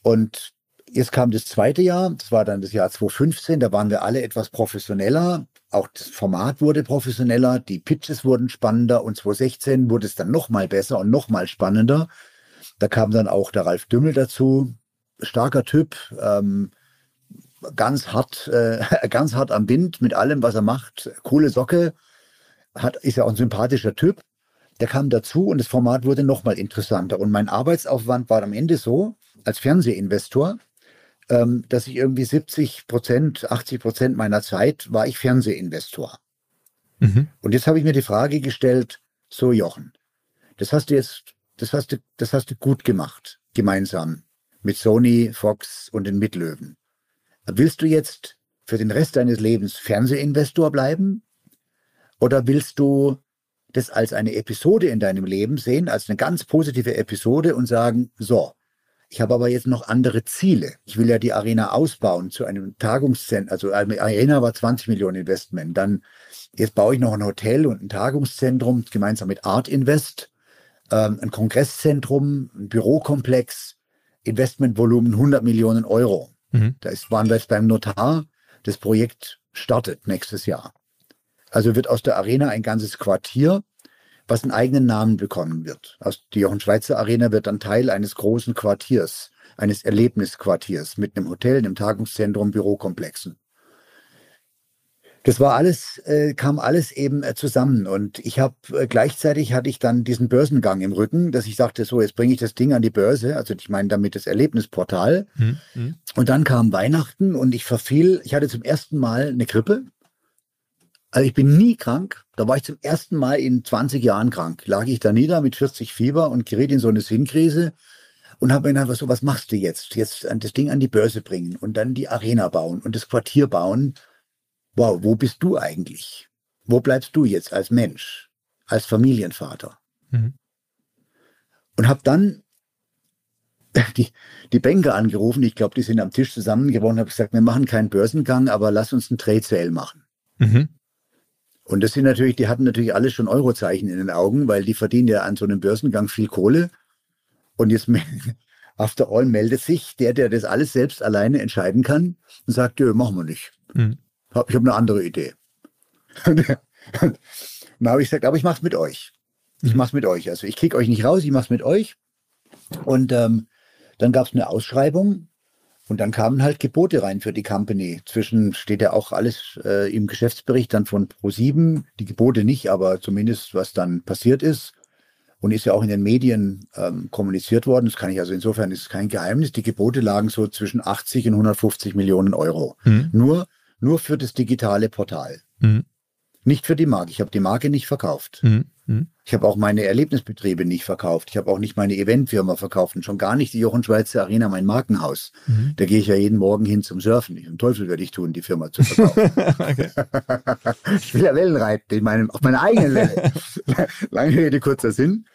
und jetzt kam das zweite Jahr, das war dann das Jahr 2015, da waren wir alle etwas professioneller, auch das Format wurde professioneller, die Pitches wurden spannender und 2016 wurde es dann nochmal besser und nochmal spannender. Da kam dann auch der Ralf Dümmel dazu, starker Typ, ähm, ganz hart, äh, ganz hart am Wind mit allem, was er macht. Coole Socke. hat, ist ja auch ein sympathischer Typ. Der kam dazu und das Format wurde nochmal interessanter. Und mein Arbeitsaufwand war am Ende so, als Fernsehinvestor, ähm, dass ich irgendwie 70 Prozent, 80 Prozent meiner Zeit war ich Fernsehinvestor. Mhm. Und jetzt habe ich mir die Frage gestellt, so Jochen, das hast du jetzt, das hast du, das hast du gut gemacht, gemeinsam mit Sony, Fox und den Mitlöwen. Willst du jetzt für den Rest deines Lebens Fernsehinvestor bleiben? Oder willst du das als eine Episode in deinem Leben sehen, als eine ganz positive Episode und sagen, so, ich habe aber jetzt noch andere Ziele. Ich will ja die Arena ausbauen zu einem Tagungszentrum. Also eine Arena war 20 Millionen Investment. Dann jetzt baue ich noch ein Hotel und ein Tagungszentrum gemeinsam mit Art Invest, ähm, ein Kongresszentrum, ein Bürokomplex, Investmentvolumen 100 Millionen Euro. Mhm. Da ist, waren wir jetzt beim Notar. Das Projekt startet nächstes Jahr. Also wird aus der Arena ein ganzes Quartier was einen eigenen Namen bekommen wird. Die Jochen Schweizer Arena wird dann Teil eines großen Quartiers, eines Erlebnisquartiers mit einem Hotel, einem Tagungszentrum, Bürokomplexen. Das war alles, äh, kam alles eben äh, zusammen und ich habe äh, gleichzeitig hatte ich dann diesen Börsengang im Rücken, dass ich sagte, so jetzt bringe ich das Ding an die Börse, also ich meine damit das Erlebnisportal. Mhm. Und dann kam Weihnachten und ich verfiel, ich hatte zum ersten Mal eine Grippe also ich bin nie krank. Da war ich zum ersten Mal in 20 Jahren krank. Lag ich da nieder mit 40 Fieber und geriet in so eine Sinnkrise und habe mir gedacht, so, was machst du jetzt? Jetzt das Ding an die Börse bringen und dann die Arena bauen und das Quartier bauen. Wow, wo bist du eigentlich? Wo bleibst du jetzt als Mensch, als Familienvater? Mhm. Und habe dann die, die Banker angerufen. Ich glaube, die sind am Tisch zusammengebrochen und habe gesagt, wir machen keinen Börsengang, aber lass uns einen Trade Sale machen. Mhm. Und das sind natürlich, die hatten natürlich alle schon Eurozeichen in den Augen, weil die verdienen ja an so einem Börsengang viel Kohle. Und jetzt after all meldet sich der, der das alles selbst alleine entscheiden kann und sagt, ja, machen wir nicht. Mhm. Ich habe eine andere Idee. Und dann habe ich gesagt, aber ich mache es mit euch. Ich mhm. mache es mit euch. Also ich kriege euch nicht raus, ich mache es mit euch. Und ähm, dann gab es eine Ausschreibung und dann kamen halt Gebote rein für die Company. Zwischen steht ja auch alles äh, im Geschäftsbericht dann von Pro7, die Gebote nicht, aber zumindest was dann passiert ist. Und ist ja auch in den Medien ähm, kommuniziert worden. Das kann ich also insofern ist es kein Geheimnis. Die Gebote lagen so zwischen 80 und 150 Millionen Euro. Mhm. Nur, nur für das digitale Portal. Mhm. Nicht für die Marke. Ich habe die Marke nicht verkauft. Mhm. Ich habe auch meine Erlebnisbetriebe nicht verkauft. Ich habe auch nicht meine Eventfirma verkauft und schon gar nicht die Jochen Schweizer Arena, mein Markenhaus. Mhm. Da gehe ich ja jeden Morgen hin zum Surfen. Ich, den Teufel werde ich tun, die Firma zu verkaufen. ich will ja Wellen reiten, in meinem, auf meiner eigenen Welle. Lange Rede, kurzer Sinn.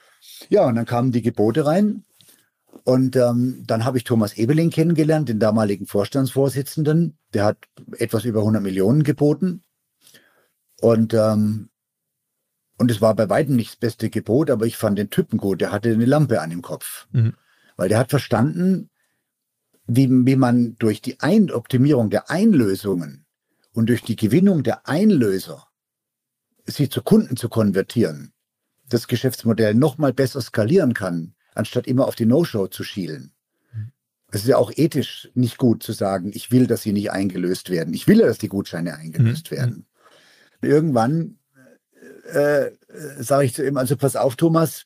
Ja, und dann kamen die Gebote rein. Und ähm, dann habe ich Thomas Ebeling kennengelernt, den damaligen Vorstandsvorsitzenden. Der hat etwas über 100 Millionen geboten. Und ähm, und es war bei weitem nicht das beste Gebot, aber ich fand den Typen gut. Der hatte eine Lampe an dem Kopf. Mhm. Weil der hat verstanden, wie, wie man durch die Ein Optimierung der Einlösungen und durch die Gewinnung der Einlöser sie zu Kunden zu konvertieren, das Geschäftsmodell noch mal besser skalieren kann, anstatt immer auf die No-Show zu schielen. Mhm. Es ist ja auch ethisch nicht gut zu sagen, ich will, dass sie nicht eingelöst werden. Ich will ja, dass die Gutscheine eingelöst mhm. werden. Irgendwann äh, sage ich zu ihm, also pass auf, Thomas,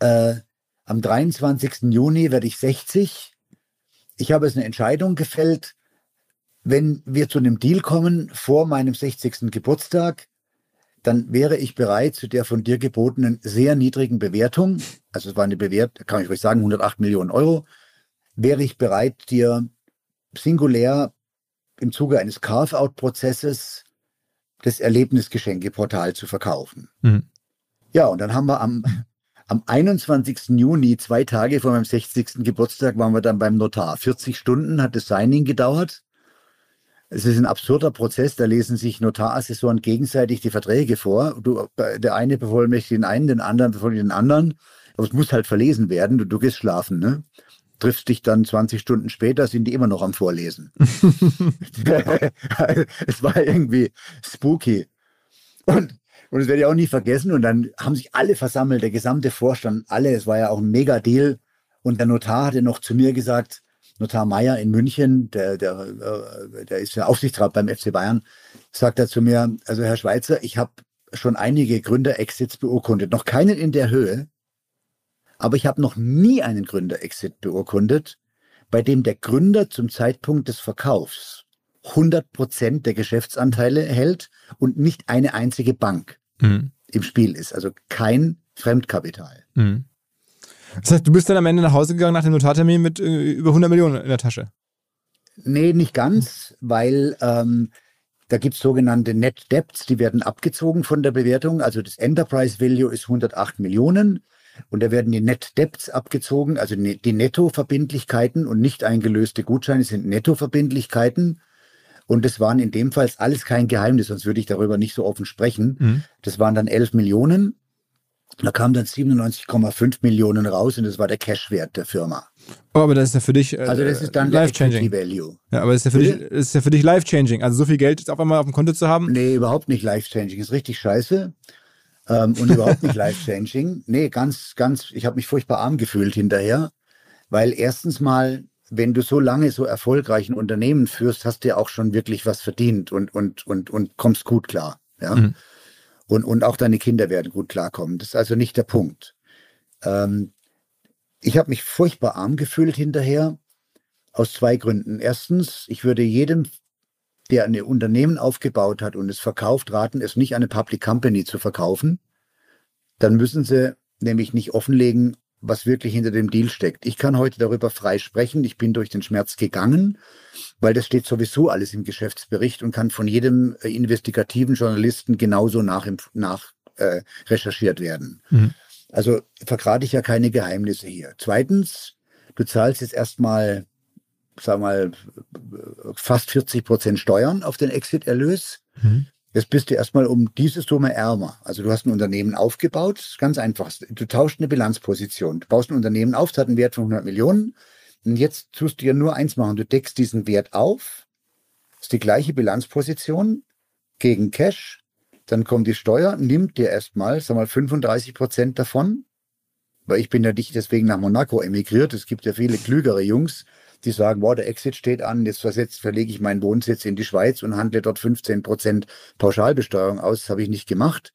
äh, am 23. Juni werde ich 60. Ich habe jetzt eine Entscheidung gefällt, wenn wir zu einem Deal kommen vor meinem 60. Geburtstag, dann wäre ich bereit zu der von dir gebotenen sehr niedrigen Bewertung, also es war eine Bewertung, kann ich euch sagen, 108 Millionen Euro, wäre ich bereit, dir singulär im Zuge eines Carve-out-Prozesses das Erlebnisgeschenkeportal zu verkaufen. Mhm. Ja, und dann haben wir am, am 21. Juni, zwei Tage vor meinem 60. Geburtstag, waren wir dann beim Notar. 40 Stunden hat das Signing gedauert. Es ist ein absurder Prozess, da lesen sich Notarassessoren gegenseitig die Verträge vor. Du, der eine bevollmächtigt den einen, den anderen bevollmächtigt den anderen. Aber es muss halt verlesen werden. Du, du gehst schlafen, ne? Triffst dich dann 20 Stunden später, sind die immer noch am Vorlesen. es war irgendwie spooky. Und, und das werde ich auch nie vergessen. Und dann haben sich alle versammelt, der gesamte Vorstand, alle. Es war ja auch ein Mega-Deal. Und der Notar hatte noch zu mir gesagt, Notar Meier in München, der, der, äh, der ist ja Aufsichtsrat beim FC Bayern, sagt er zu mir, also Herr Schweizer, ich habe schon einige Gründer-Exits beurkundet. Noch keinen in der Höhe, aber ich habe noch nie einen Gründer-Exit beurkundet, bei dem der Gründer zum Zeitpunkt des Verkaufs 100 Prozent der Geschäftsanteile hält und nicht eine einzige Bank mhm. im Spiel ist. Also kein Fremdkapital. Mhm. Das heißt, du bist dann am Ende nach Hause gegangen nach dem Notartermin mit äh, über 100 Millionen in der Tasche? Nee, nicht ganz, weil ähm, da gibt es sogenannte Net Debts, die werden abgezogen von der Bewertung. Also das Enterprise Value ist 108 Millionen und da werden die Net Debts abgezogen, also ne, die Nettoverbindlichkeiten und nicht eingelöste Gutscheine sind Nettoverbindlichkeiten. Und das waren in dem Fall alles kein Geheimnis, sonst würde ich darüber nicht so offen sprechen. Mhm. Das waren dann 11 Millionen. Da kamen dann 97,5 Millionen raus und das war der Cashwert der Firma. Oh, aber das ist ja für dich. Äh, also das ist dann life-changing. Value. Ja, aber das ist ja für dich, ist ja für dich life-changing. Also so viel Geld auf einmal auf dem Konto zu haben. Nee, überhaupt nicht life-changing. Ist richtig scheiße. Ähm, und überhaupt nicht life-changing. Nee, ganz, ganz, ich habe mich furchtbar arm gefühlt hinterher. Weil erstens mal, wenn du so lange so erfolgreich ein Unternehmen führst, hast du ja auch schon wirklich was verdient und, und, und, und kommst gut klar. Ja. Mhm. Und, und auch deine Kinder werden gut klarkommen. Das ist also nicht der Punkt. Ähm, ich habe mich furchtbar arm gefühlt hinterher, aus zwei Gründen. Erstens, ich würde jedem, der ein Unternehmen aufgebaut hat und es verkauft, raten, es nicht an eine Public Company zu verkaufen. Dann müssen sie nämlich nicht offenlegen, was wirklich hinter dem Deal steckt. Ich kann heute darüber frei sprechen. Ich bin durch den Schmerz gegangen, weil das steht sowieso alles im Geschäftsbericht und kann von jedem äh, investigativen Journalisten genauso nach, nach äh, recherchiert werden. Mhm. Also vergrate ich ja keine Geheimnisse hier. Zweitens, du zahlst jetzt erstmal, sag mal, fast 40 Prozent Steuern auf den Exit-Erlös. Mhm. Jetzt bist du erstmal um diese Summe ärmer. Also du hast ein Unternehmen aufgebaut, ganz einfach. Du tauschst eine Bilanzposition. Du baust ein Unternehmen auf, das hat einen Wert von 100 Millionen. Und jetzt tust du ja nur eins machen. Du deckst diesen Wert auf. Ist die gleiche Bilanzposition gegen Cash. Dann kommt die Steuer, nimmt dir erstmal, sag mal, 35 Prozent davon. Weil ich bin ja nicht deswegen nach Monaco emigriert. Es gibt ja viele klügere Jungs, die sagen, wow, der Exit steht an, jetzt versetzt, verlege ich meinen Wohnsitz in die Schweiz und handle dort 15 Prozent Pauschalbesteuerung aus. Das habe ich nicht gemacht,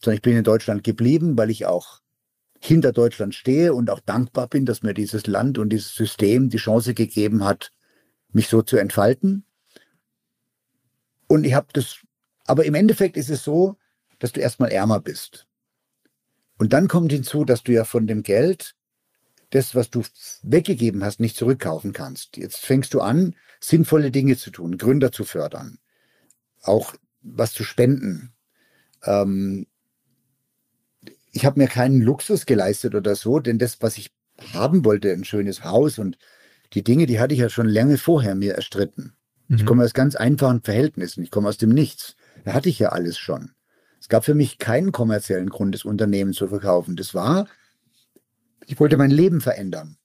sondern ich bin in Deutschland geblieben, weil ich auch hinter Deutschland stehe und auch dankbar bin, dass mir dieses Land und dieses System die Chance gegeben hat, mich so zu entfalten. Und ich habe das, aber im Endeffekt ist es so, dass du erstmal ärmer bist. Und dann kommt hinzu, dass du ja von dem Geld das, was du weggegeben hast, nicht zurückkaufen kannst. Jetzt fängst du an, sinnvolle Dinge zu tun, Gründer zu fördern, auch was zu spenden. Ähm, ich habe mir keinen Luxus geleistet oder so, denn das, was ich haben wollte, ein schönes Haus und die Dinge, die hatte ich ja schon lange vorher mir erstritten. Mhm. Ich komme aus ganz einfachen Verhältnissen, ich komme aus dem Nichts. Da hatte ich ja alles schon. Es gab für mich keinen kommerziellen Grund, das Unternehmen zu verkaufen. Das war ich wollte mein Leben verändern.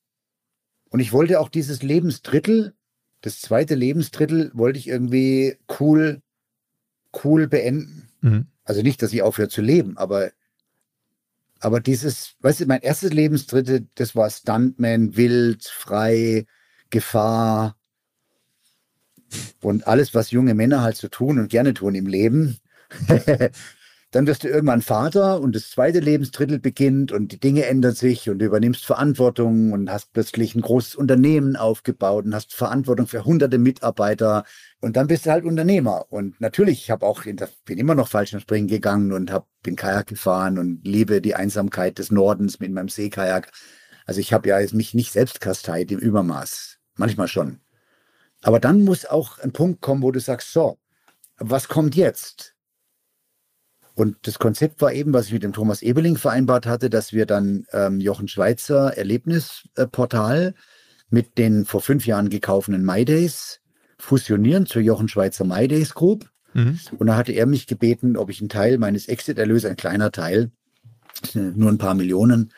Und ich wollte auch dieses Lebensdrittel, das zweite Lebensdrittel, wollte ich irgendwie cool, cool beenden. Mhm. Also nicht, dass ich aufhöre zu leben, aber, aber dieses, weißt du, mein erstes Lebensdrittel, das war Stuntman, wild, frei, Gefahr und alles, was junge Männer halt so tun und gerne tun im Leben. Dann wirst du irgendwann Vater und das zweite Lebensdrittel beginnt und die Dinge ändern sich und du übernimmst Verantwortung und hast plötzlich ein großes Unternehmen aufgebaut und hast Verantwortung für hunderte Mitarbeiter und dann bist du halt Unternehmer. Und natürlich, ich habe auch, bin immer noch Fallschirmspringen gegangen und hab, bin Kajak gefahren und liebe die Einsamkeit des Nordens mit meinem Seekajak. Also ich habe ja jetzt mich nicht selbst kasteit im Übermaß. Manchmal schon. Aber dann muss auch ein Punkt kommen, wo du sagst, so, was kommt jetzt? Und das Konzept war eben, was ich mit dem Thomas Ebeling vereinbart hatte, dass wir dann ähm, Jochen Schweizer Erlebnisportal mit den vor fünf Jahren gekauften MyDays fusionieren zur Jochen Schweizer MyDays Group. Mhm. Und da hatte er mich gebeten, ob ich einen Teil meines Exit-Erlöses, ein kleiner Teil, nur ein paar Millionen,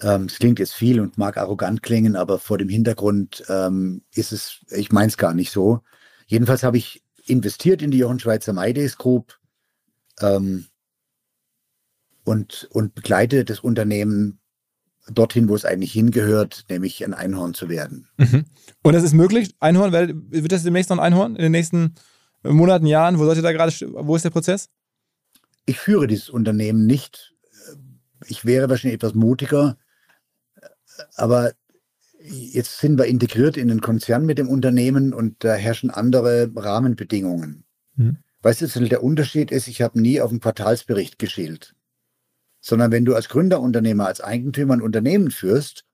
ähm, es klingt jetzt viel und mag arrogant klingen, aber vor dem Hintergrund ähm, ist es, ich meine es gar nicht so. Jedenfalls habe ich investiert in die Jochen Schweizer MyDays Group ähm, und, und begleite das Unternehmen dorthin, wo es eigentlich hingehört, nämlich ein Einhorn zu werden. Mhm. Und das ist möglich? Einhorn, wird das demnächst noch ein Einhorn in den nächsten Monaten, Jahren? Wo seid ihr da gerade, wo ist der Prozess? ich führe dieses Unternehmen nicht. Ich wäre wahrscheinlich etwas mutiger, aber jetzt sind wir integriert in den Konzern mit dem Unternehmen und da herrschen andere Rahmenbedingungen. Hm. Weißt du, der Unterschied ist, ich habe nie auf den Quartalsbericht geschielt, sondern wenn du als Gründerunternehmer, als Eigentümer ein Unternehmen führst,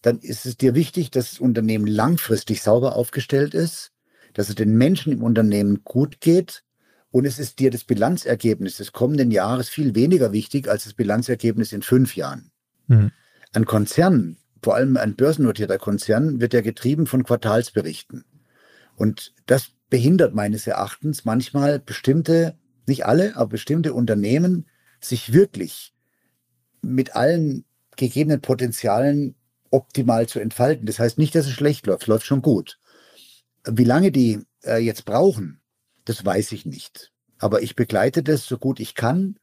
dann ist es dir wichtig, dass das Unternehmen langfristig sauber aufgestellt ist, dass es den Menschen im Unternehmen gut geht und es ist dir das Bilanzergebnis des kommenden Jahres viel weniger wichtig als das Bilanzergebnis in fünf Jahren. Mhm. Ein Konzern, vor allem ein börsennotierter Konzern, wird ja getrieben von Quartalsberichten. Und das behindert meines Erachtens manchmal bestimmte, nicht alle, aber bestimmte Unternehmen, sich wirklich mit allen gegebenen Potenzialen optimal zu entfalten. Das heißt nicht, dass es schlecht läuft, läuft schon gut. Wie lange die äh, jetzt brauchen, das weiß ich nicht. Aber ich begleite das so gut ich kann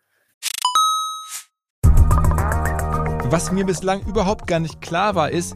Was mir bislang überhaupt gar nicht klar war, ist,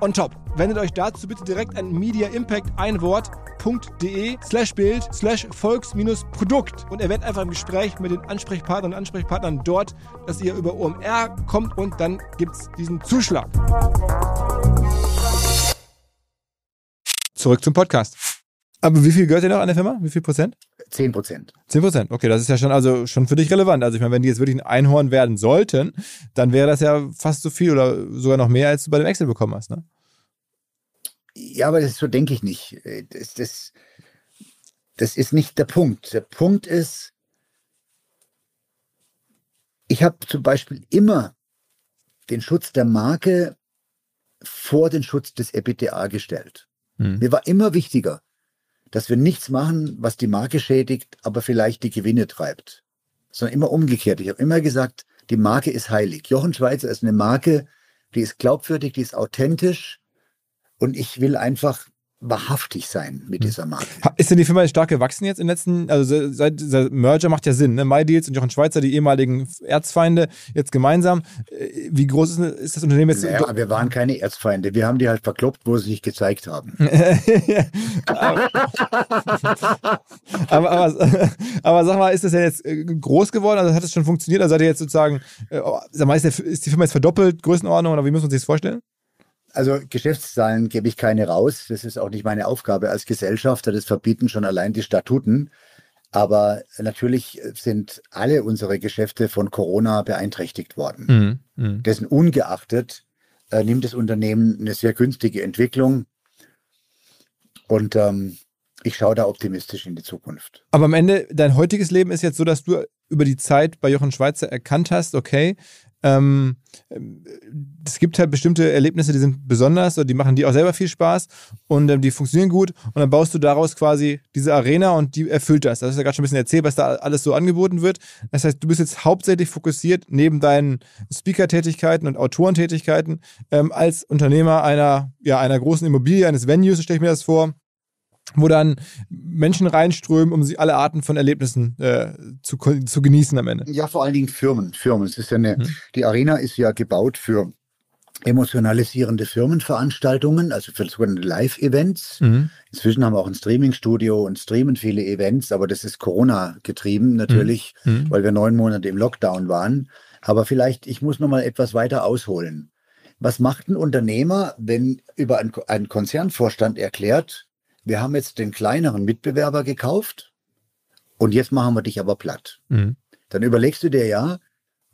on top. Wendet euch dazu bitte direkt an Media Impact ein Wort www.de slash Bild slash Volks-Produkt und erwähnt einfach im Gespräch mit den Ansprechpartnern und Ansprechpartnern dort, dass ihr über OMR kommt und dann gibt es diesen Zuschlag. Zurück zum Podcast. Aber wie viel gehört ihr noch an der Firma? Wie viel Prozent? Zehn Prozent. Zehn Prozent, okay, das ist ja schon, also schon für dich relevant. Also ich meine, wenn die jetzt wirklich ein Einhorn werden sollten, dann wäre das ja fast so viel oder sogar noch mehr, als du bei dem Excel bekommen hast, ne? Ja, aber das, so denke ich nicht. Äh, das, das, das ist nicht der Punkt. Der Punkt ist, ich habe zum Beispiel immer den Schutz der Marke vor den Schutz des EBITDA gestellt. Hm. Mir war immer wichtiger, dass wir nichts machen, was die Marke schädigt, aber vielleicht die Gewinne treibt. Sondern immer umgekehrt. Ich habe immer gesagt, die Marke ist heilig. Jochen Schweizer ist eine Marke, die ist glaubwürdig, die ist authentisch und ich will einfach wahrhaftig sein mit hm. dieser Marke. Ist denn die Firma stark gewachsen jetzt in den letzten, also seit dieser Merger macht ja Sinn, ne? MyDeals und Jochen Schweizer, die ehemaligen Erzfeinde, jetzt gemeinsam. Äh, wie groß ist, ist das Unternehmen jetzt? Ja, wir waren keine Erzfeinde, wir haben die halt verkloppt, wo sie sich gezeigt haben. aber, aber, aber, sag mal, ist das ja jetzt äh, groß geworden? Also hat es schon funktioniert? Also seid ihr jetzt sozusagen, äh, sag mal, ist, die Firma jetzt verdoppelt, Größenordnung oder wie muss man sich das vorstellen? Also Geschäftszahlen gebe ich keine raus. Das ist auch nicht meine Aufgabe als Gesellschafter. Das verbieten schon allein die Statuten. Aber natürlich sind alle unsere Geschäfte von Corona beeinträchtigt worden. Mhm. Mhm. Dessen ungeachtet äh, nimmt das Unternehmen eine sehr günstige Entwicklung. Und ähm, ich schaue da optimistisch in die Zukunft. Aber am Ende, dein heutiges Leben ist jetzt so, dass du über die Zeit bei Jochen Schweizer erkannt hast, okay, ähm, es gibt halt bestimmte Erlebnisse, die sind besonders oder die machen dir auch selber viel Spaß und ähm, die funktionieren gut und dann baust du daraus quasi diese Arena und die erfüllt das. Das ist ja gerade schon ein bisschen erzählt, was da alles so angeboten wird. Das heißt, du bist jetzt hauptsächlich fokussiert neben deinen Speaker-Tätigkeiten und Autorentätigkeiten ähm, als Unternehmer einer, ja, einer großen Immobilie, eines Venues, stelle ich mir das vor, wo dann Menschen reinströmen, um sie alle Arten von Erlebnissen äh, zu, zu genießen am Ende. Ja, vor allen Dingen Firmen. Firmen. Es ist ja eine, hm. Die Arena ist ja gebaut für emotionalisierende Firmenveranstaltungen, also für sogenannte Live-Events. Mhm. Inzwischen haben wir auch ein Streaming-Studio und streamen viele Events, aber das ist Corona getrieben natürlich, mhm. weil wir neun Monate im Lockdown waren. Aber vielleicht, ich muss noch mal etwas weiter ausholen. Was macht ein Unternehmer, wenn über einen Konzernvorstand erklärt, wir haben jetzt den kleineren Mitbewerber gekauft und jetzt machen wir dich aber platt? Mhm. Dann überlegst du dir ja,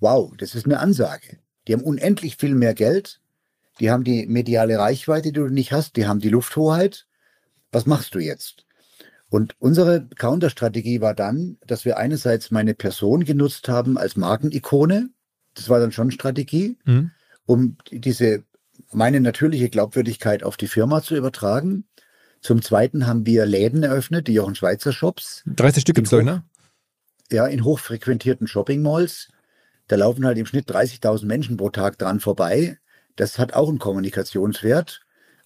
wow, das ist eine Ansage. Die haben unendlich viel mehr Geld, die haben die mediale Reichweite, die du nicht hast, die haben die Lufthoheit. Was machst du jetzt? Und unsere Counterstrategie war dann, dass wir einerseits meine Person genutzt haben als Markenikone. Das war dann schon Strategie, mhm. um diese meine natürliche Glaubwürdigkeit auf die Firma zu übertragen. Zum Zweiten haben wir Läden eröffnet, die Jochen Schweizer Shops. 30 Stück gibt es, ne? Ja, in hochfrequentierten Shopping Malls. Da laufen halt im Schnitt 30.000 Menschen pro Tag dran vorbei. Das hat auch einen Kommunikationswert.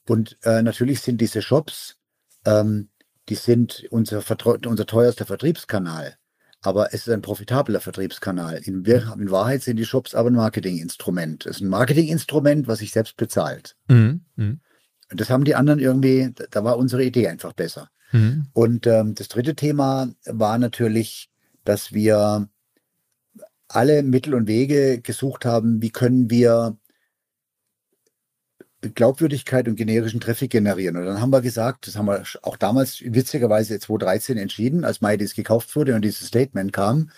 Und äh, natürlich sind diese Shops, ähm, die sind unser, unser teuerster Vertriebskanal. Aber es ist ein profitabler Vertriebskanal. In, in, Wahrheit sind die Shops aber ein Marketinginstrument. Es ist ein Marketinginstrument, was sich selbst bezahlt. Mhm. Und das haben die anderen irgendwie, da war unsere Idee einfach besser. Mhm. Und ähm, das dritte Thema war natürlich, dass wir alle Mittel und Wege gesucht haben, wie können wir Glaubwürdigkeit und generischen Traffic generieren. Und dann haben wir gesagt, das haben wir auch damals witzigerweise 2013 entschieden, als MyDays gekauft wurde und dieses Statement kam,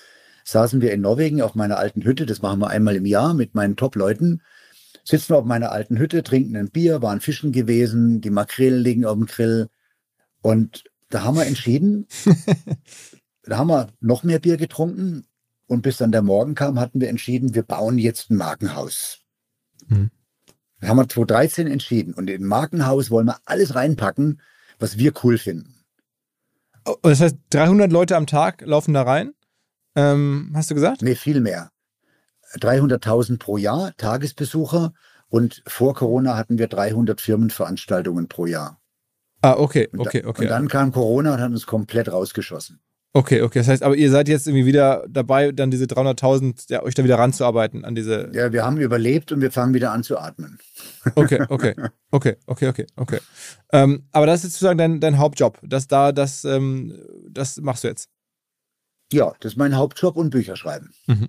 saßen wir in Norwegen auf meiner alten Hütte, das machen wir einmal im Jahr mit meinen Top-Leuten, sitzen wir auf meiner alten Hütte, trinken ein Bier, waren fischen gewesen, die Makrelen liegen auf dem Grill und da haben wir entschieden, da haben wir noch mehr Bier getrunken und bis dann der Morgen kam, hatten wir entschieden, wir bauen jetzt ein Markenhaus. Mhm. Das haben wir 2013 entschieden. Und im Markenhaus wollen wir alles reinpacken, was wir cool finden. Oh, das heißt, 300 Leute am Tag laufen da rein? Ähm, hast du gesagt? Nee, viel mehr. 300.000 pro Jahr Tagesbesucher und vor Corona hatten wir 300 Firmenveranstaltungen pro Jahr. Ah, okay, okay, okay. Und dann kam Corona und hat uns komplett rausgeschossen. Okay, okay. Das heißt, aber ihr seid jetzt irgendwie wieder dabei, dann diese 300.000, ja, euch da wieder ranzuarbeiten an diese. Ja, wir haben überlebt und wir fangen wieder an zu atmen. Okay, okay, okay, okay, okay, okay. Ähm, aber das ist sozusagen dein, dein Hauptjob. Das da, das, ähm, das machst du jetzt. Ja, das ist mein Hauptjob und Bücher schreiben. Mhm.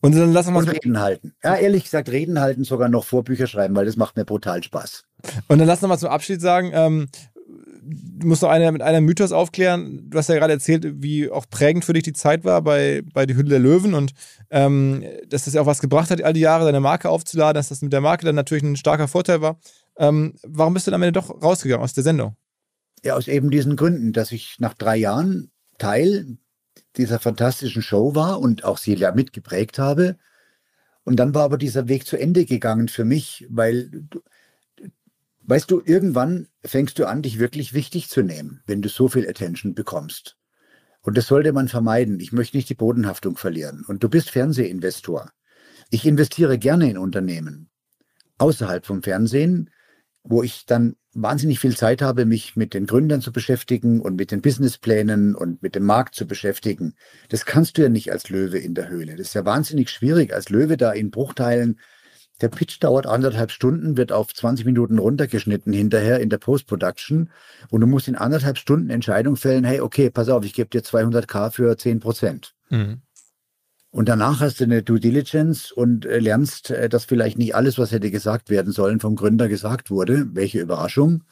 Und dann lassen wir und Reden halten. Ja, ehrlich gesagt, Reden halten sogar noch vor Bücher schreiben, weil das macht mir brutal Spaß. Und dann lass noch mal zum Abschied sagen, ähm, du musst noch eine, mit einer Mythos aufklären. Du hast ja gerade erzählt, wie auch prägend für dich die Zeit war bei, bei Die Hülle der Löwen und ähm, dass das ja auch was gebracht hat, all die Jahre deine Marke aufzuladen, dass das mit der Marke dann natürlich ein starker Vorteil war. Ähm, warum bist du dann am Ende doch rausgegangen aus der Sendung? Ja, aus eben diesen Gründen, dass ich nach drei Jahren Teil dieser fantastischen Show war und auch sie ja mitgeprägt habe. Und dann war aber dieser Weg zu Ende gegangen für mich, weil Weißt du, irgendwann fängst du an, dich wirklich wichtig zu nehmen, wenn du so viel Attention bekommst. Und das sollte man vermeiden. Ich möchte nicht die Bodenhaftung verlieren. Und du bist Fernsehinvestor. Ich investiere gerne in Unternehmen außerhalb vom Fernsehen, wo ich dann wahnsinnig viel Zeit habe, mich mit den Gründern zu beschäftigen und mit den Businessplänen und mit dem Markt zu beschäftigen. Das kannst du ja nicht als Löwe in der Höhle. Das ist ja wahnsinnig schwierig, als Löwe da in Bruchteilen der Pitch dauert anderthalb Stunden, wird auf 20 Minuten runtergeschnitten hinterher in der Post-Production und du musst in anderthalb Stunden Entscheidung fällen, hey, okay, pass auf, ich gebe dir 200k für 10 Prozent. Mhm. Und danach hast du eine Due Diligence und äh, lernst, äh, dass vielleicht nicht alles, was hätte gesagt werden sollen, vom Gründer gesagt wurde. Welche Überraschung.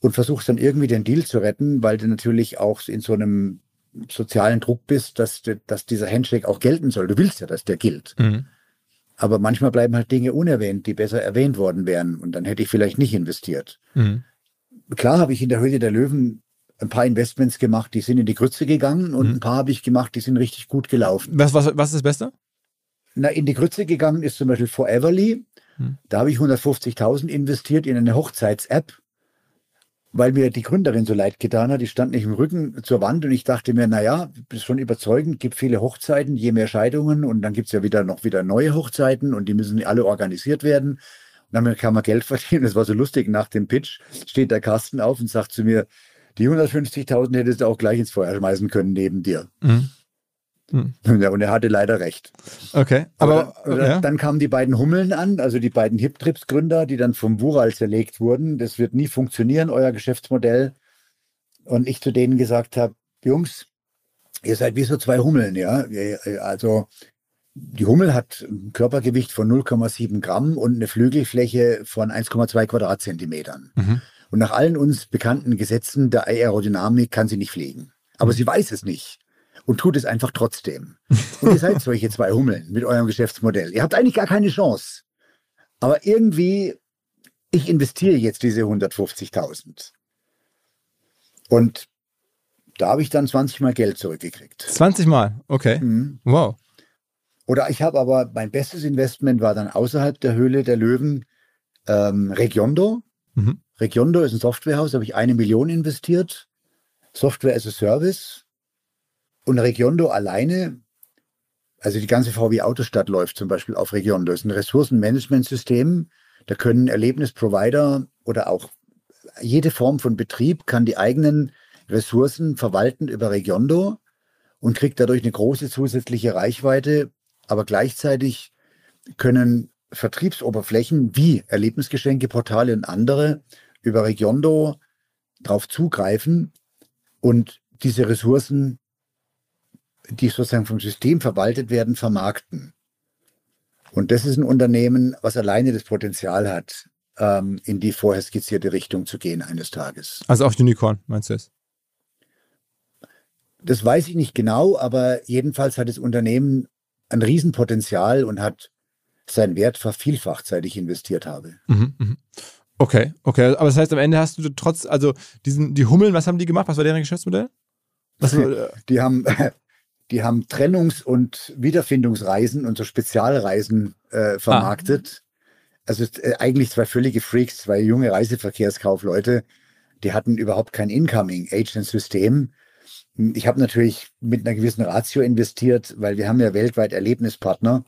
Und versuchst dann irgendwie den Deal zu retten, weil du natürlich auch in so einem sozialen Druck bist, dass, dass dieser Handshake auch gelten soll. Du willst ja, dass der gilt. Mhm. Aber manchmal bleiben halt Dinge unerwähnt, die besser erwähnt worden wären. Und dann hätte ich vielleicht nicht investiert. Mhm. Klar habe ich in der Höhle der Löwen ein paar Investments gemacht, die sind in die Grütze gegangen und mhm. ein paar habe ich gemacht, die sind richtig gut gelaufen. Was, was, was ist das Beste? Na, in die Grütze gegangen ist zum Beispiel Foreverly. Mhm. Da habe ich 150.000 investiert in eine Hochzeits-App weil mir die Gründerin so leid getan hat. Die stand nicht im Rücken zur Wand und ich dachte mir, naja, ist schon überzeugend, gibt viele Hochzeiten, je mehr Scheidungen und dann gibt es ja wieder noch wieder neue Hochzeiten und die müssen alle organisiert werden. Und dann kann man Geld verdienen. Das war so lustig. Nach dem Pitch steht der Carsten auf und sagt zu mir, die 150.000 hättest du auch gleich ins Feuer schmeißen können neben dir. Mhm. Hm. Ja, und er hatte leider recht. Okay, aber oder, oder ja. dann kamen die beiden Hummeln an, also die beiden Hip-Trips-Gründer, die dann vom Wural zerlegt wurden. Das wird nie funktionieren, euer Geschäftsmodell. Und ich zu denen gesagt habe, Jungs, ihr seid wie so zwei Hummeln, ja. Also die Hummel hat ein Körpergewicht von 0,7 Gramm und eine Flügelfläche von 1,2 Quadratzentimetern. Mhm. Und nach allen uns bekannten Gesetzen der Aerodynamik kann sie nicht fliegen. Aber mhm. sie weiß es nicht und tut es einfach trotzdem. Und ihr seid solche zwei Hummeln mit eurem Geschäftsmodell. Ihr habt eigentlich gar keine Chance. Aber irgendwie, ich investiere jetzt diese 150.000. Und da habe ich dann 20 Mal Geld zurückgekriegt. 20 Mal? Okay. Mhm. Wow. Oder ich habe aber, mein bestes Investment war dann außerhalb der Höhle der Löwen ähm, Regiondo. Mhm. Regiondo ist ein Softwarehaus, da habe ich eine Million investiert. Software as a Service. Und Regiondo alleine, also die ganze VW Autostadt läuft zum Beispiel auf Regiondo. Das ist ein Ressourcenmanagementsystem. Da können Erlebnisprovider oder auch jede Form von Betrieb kann die eigenen Ressourcen verwalten über Regiondo und kriegt dadurch eine große zusätzliche Reichweite. Aber gleichzeitig können Vertriebsoberflächen wie Erlebnisgeschenke, Portale und andere über Regiondo darauf zugreifen und diese Ressourcen, die sozusagen vom System verwaltet werden, vermarkten. Und das ist ein Unternehmen, was alleine das Potenzial hat, ähm, in die vorher skizzierte Richtung zu gehen eines Tages. Also auch Unicorn, meinst du es? Das weiß ich nicht genau, aber jedenfalls hat das Unternehmen ein Riesenpotenzial und hat seinen Wert vervielfacht, seit ich investiert habe. Mhm, mh. Okay, okay. Aber das heißt, am Ende hast du trotz, also diesen, die Hummeln, was haben die gemacht? Was war deren Geschäftsmodell? Was, äh die haben, die haben Trennungs- und Wiederfindungsreisen und so Spezialreisen äh, vermarktet. Ah. Also äh, eigentlich zwei völlige Freaks, zwei junge Reiseverkehrskaufleute. Die hatten überhaupt kein Incoming-Agent-System. Ich habe natürlich mit einer gewissen Ratio investiert, weil wir haben ja weltweit Erlebnispartner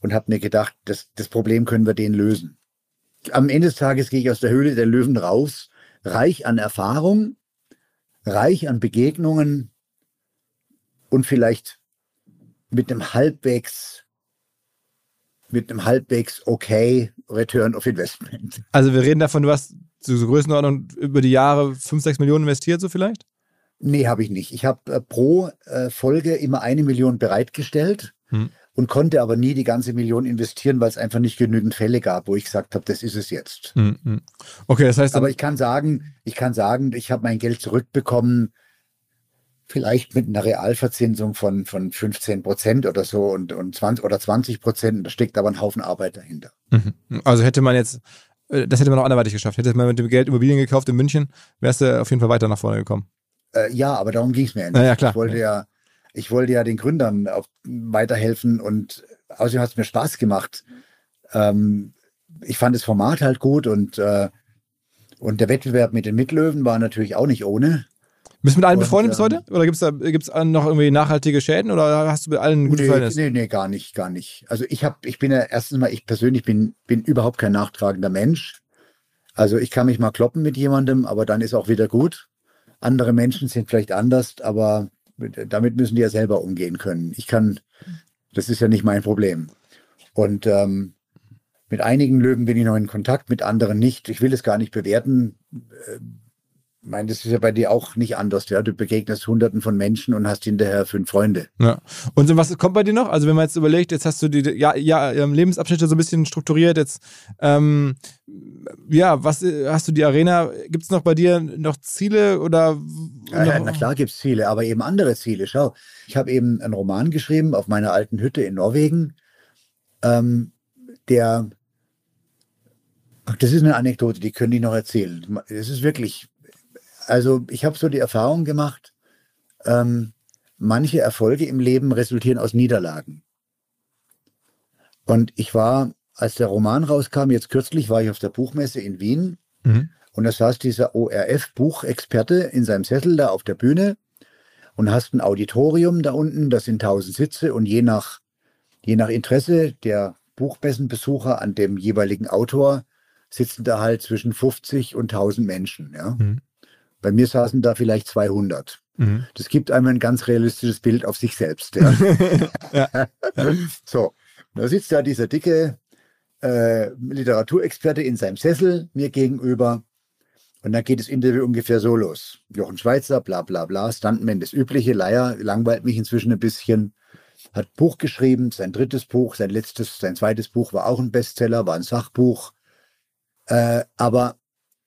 und habe mir gedacht, das, das Problem können wir denen lösen. Am Ende des Tages gehe ich aus der Höhle der Löwen raus, reich an Erfahrung, reich an Begegnungen und vielleicht mit einem halbwegs mit einem halbwegs okay Return of Investment. Also wir reden davon, du hast so Größenordnung über die Jahre 5, 6 Millionen investiert, so vielleicht? Nee, habe ich nicht. Ich habe äh, pro äh, Folge immer eine Million bereitgestellt. Hm und konnte aber nie die ganze Million investieren, weil es einfach nicht genügend Fälle gab, wo ich gesagt habe, das ist es jetzt. Mhm. Okay, das heißt. Aber ich kann sagen, ich kann sagen, ich habe mein Geld zurückbekommen, vielleicht mit einer Realverzinsung von, von 15 Prozent oder so und, und 20 oder 20 Prozent. Da steckt aber ein Haufen Arbeit dahinter. Mhm. Also hätte man jetzt, äh, das hätte man auch anderweitig geschafft. Hätte man mit dem Geld Immobilien gekauft in München, wärst du auf jeden Fall weiter nach vorne gekommen. Äh, ja, aber darum ging es mir ja nicht. Ja, klar. Ich wollte ja, ich wollte ja den Gründern auch weiterhelfen und außerdem hat es mir Spaß gemacht. Ähm, ich fand das Format halt gut und, äh, und der Wettbewerb mit den Mitlöwen war natürlich auch nicht ohne. Bist du mit allen und, befreundet bis ähm, heute? Oder gibt es da gibt's noch irgendwie nachhaltige Schäden oder hast du mit allen ein gutes nee, Verhältnis? Nee, nee, gar nicht, gar nicht. Also ich habe, ich bin ja erstens mal, ich persönlich bin, bin überhaupt kein nachtragender Mensch. Also ich kann mich mal kloppen mit jemandem, aber dann ist auch wieder gut. Andere Menschen sind vielleicht anders, aber damit müssen die ja selber umgehen können. Ich kann, das ist ja nicht mein Problem. Und ähm, mit einigen Löwen bin ich noch in Kontakt, mit anderen nicht. Ich will es gar nicht bewerten. Äh, ich meine, das ist ja bei dir auch nicht anders. Ja? Du begegnest Hunderten von Menschen und hast hinterher fünf Freunde. Ja. Und was kommt bei dir noch? Also wenn man jetzt überlegt, jetzt hast du die ja, ja, Lebensabschnitte so ein bisschen strukturiert. Jetzt, ähm, ja, was hast du die Arena? Gibt es noch bei dir noch Ziele oder? Ja, ja, na klar gibt es Ziele, aber eben andere Ziele. Schau, ich habe eben einen Roman geschrieben auf meiner alten Hütte in Norwegen, ähm, der das ist eine Anekdote, die können die noch erzählen. Es ist wirklich also ich habe so die Erfahrung gemacht, ähm, manche Erfolge im Leben resultieren aus Niederlagen. Und ich war, als der Roman rauskam, jetzt kürzlich war ich auf der Buchmesse in Wien mhm. und da saß dieser ORF-Buchexperte in seinem Sessel da auf der Bühne und hast ein Auditorium da unten, das sind tausend Sitze und je nach, je nach Interesse der Buchmessenbesucher an dem jeweiligen Autor sitzen da halt zwischen 50 und 1000 Menschen. Ja? Mhm. Bei mir saßen da vielleicht 200. Mhm. Das gibt einem ein ganz realistisches Bild auf sich selbst. Ja. ja. so, da sitzt da dieser dicke äh, Literaturexperte in seinem Sessel mir gegenüber. Und dann geht das Interview ungefähr so los. Jochen Schweizer, bla bla bla, Stuntman, das übliche, Leier, langweilt mich inzwischen ein bisschen. hat Buch geschrieben, sein drittes Buch, sein letztes, sein zweites Buch war auch ein Bestseller, war ein Sachbuch. Äh, aber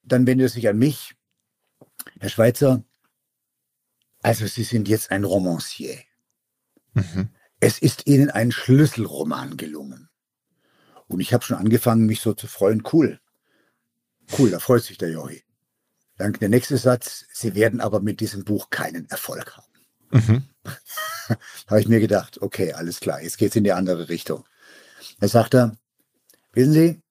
dann wendet er sich an mich, Herr Schweizer, also Sie sind jetzt ein Romancier. Mhm. Es ist Ihnen ein Schlüsselroman gelungen. Und ich habe schon angefangen, mich so zu freuen. Cool. Cool, da freut sich der Jochi. Dann der nächste Satz, Sie werden aber mit diesem Buch keinen Erfolg haben. Mhm. habe ich mir gedacht, okay, alles klar, jetzt geht es in die andere Richtung. Da sagt er, wissen Sie,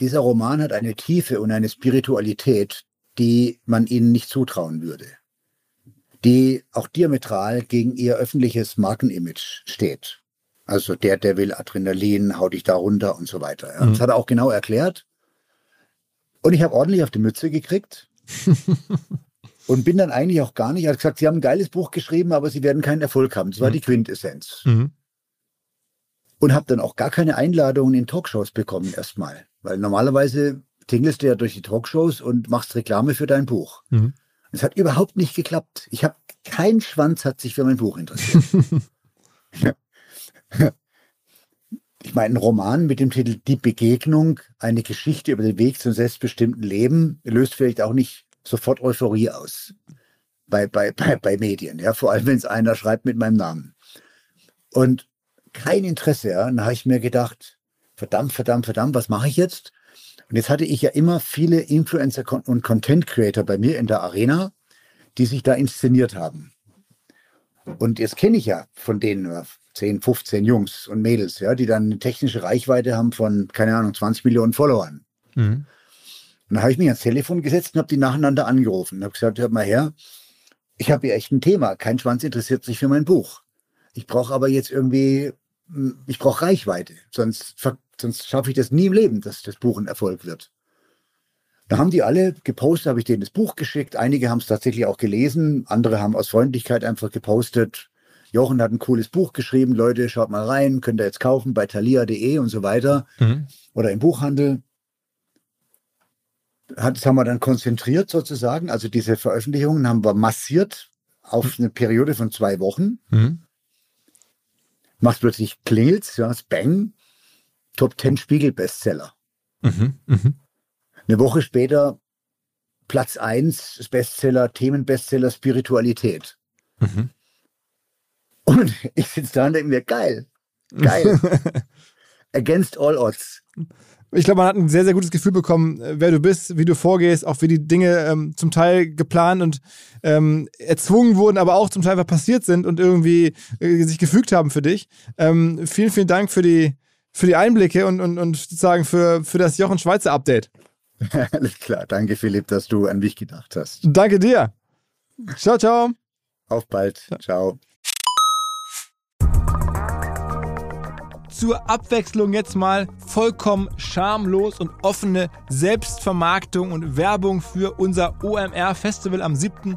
dieser Roman hat eine Tiefe und eine Spiritualität, die man Ihnen nicht zutrauen würde. Die auch diametral gegen Ihr öffentliches Markenimage steht. Also der, der will Adrenalin, hau dich da runter und so weiter. Ja. Mhm. Das hat er auch genau erklärt. Und ich habe ordentlich auf die Mütze gekriegt. und bin dann eigentlich auch gar nicht, er hat gesagt, Sie haben ein geiles Buch geschrieben, aber Sie werden keinen Erfolg haben. Das war mhm. die Quintessenz. Mhm. Und habe dann auch gar keine Einladungen in Talkshows bekommen erstmal. Weil normalerweise tingelst du ja durch die Talkshows und machst Reklame für dein Buch. Mhm. Es hat überhaupt nicht geklappt. Ich habe kein Schwanz hat sich für mein Buch interessiert. ich meine, ein Roman mit dem Titel Die Begegnung, eine Geschichte über den Weg zum selbstbestimmten Leben, löst vielleicht auch nicht sofort Euphorie aus bei, bei, bei, bei Medien, ja, vor allem wenn es einer schreibt mit meinem Namen. Und kein Interesse, ja. Dann habe ich mir gedacht, verdammt, verdammt, verdammt, was mache ich jetzt? Und jetzt hatte ich ja immer viele Influencer und Content Creator bei mir in der Arena, die sich da inszeniert haben. Und jetzt kenne ich ja von denen 10, 15 Jungs und Mädels, ja, die dann eine technische Reichweite haben von, keine Ahnung, 20 Millionen Followern. Mhm. Und dann habe ich mich ans Telefon gesetzt und habe die nacheinander angerufen und habe gesagt, hört mal her, ich habe hier echt ein Thema. Kein Schwanz interessiert sich für mein Buch. Ich brauche aber jetzt irgendwie, hm, ich brauche Reichweite, sonst, sonst schaffe ich das nie im Leben, dass das Buch ein Erfolg wird. Da haben die alle gepostet, habe ich denen das Buch geschickt. Einige haben es tatsächlich auch gelesen, andere haben aus Freundlichkeit einfach gepostet. Jochen hat ein cooles Buch geschrieben, Leute, schaut mal rein, könnt ihr jetzt kaufen bei thalia.de und so weiter mhm. oder im Buchhandel hat, das haben wir dann konzentriert sozusagen. Also diese Veröffentlichungen haben wir massiert auf mhm. eine Periode von zwei Wochen. Mhm. Macht plötzlich klingelt, ja, Bang, Top 10 Spiegel Bestseller. Mhm. Mhm. Eine Woche später Platz 1 Bestseller, Themenbestseller Spiritualität. Mhm. Und ich sitze da und denke mir, geil, geil. Against all odds. Ich glaube, man hat ein sehr, sehr gutes Gefühl bekommen, äh, wer du bist, wie du vorgehst, auch wie die Dinge ähm, zum Teil geplant und ähm, erzwungen wurden, aber auch zum Teil einfach passiert sind und irgendwie äh, sich gefügt haben für dich. Ähm, vielen, vielen Dank für die, für die Einblicke und, und, und sozusagen für, für das Jochen Schweizer Update. Alles klar. Danke, Philipp, dass du an mich gedacht hast. Danke dir. Ciao, ciao. Auf bald. Ciao. zur Abwechslung jetzt mal vollkommen schamlos und offene Selbstvermarktung und Werbung für unser OMR Festival am 7.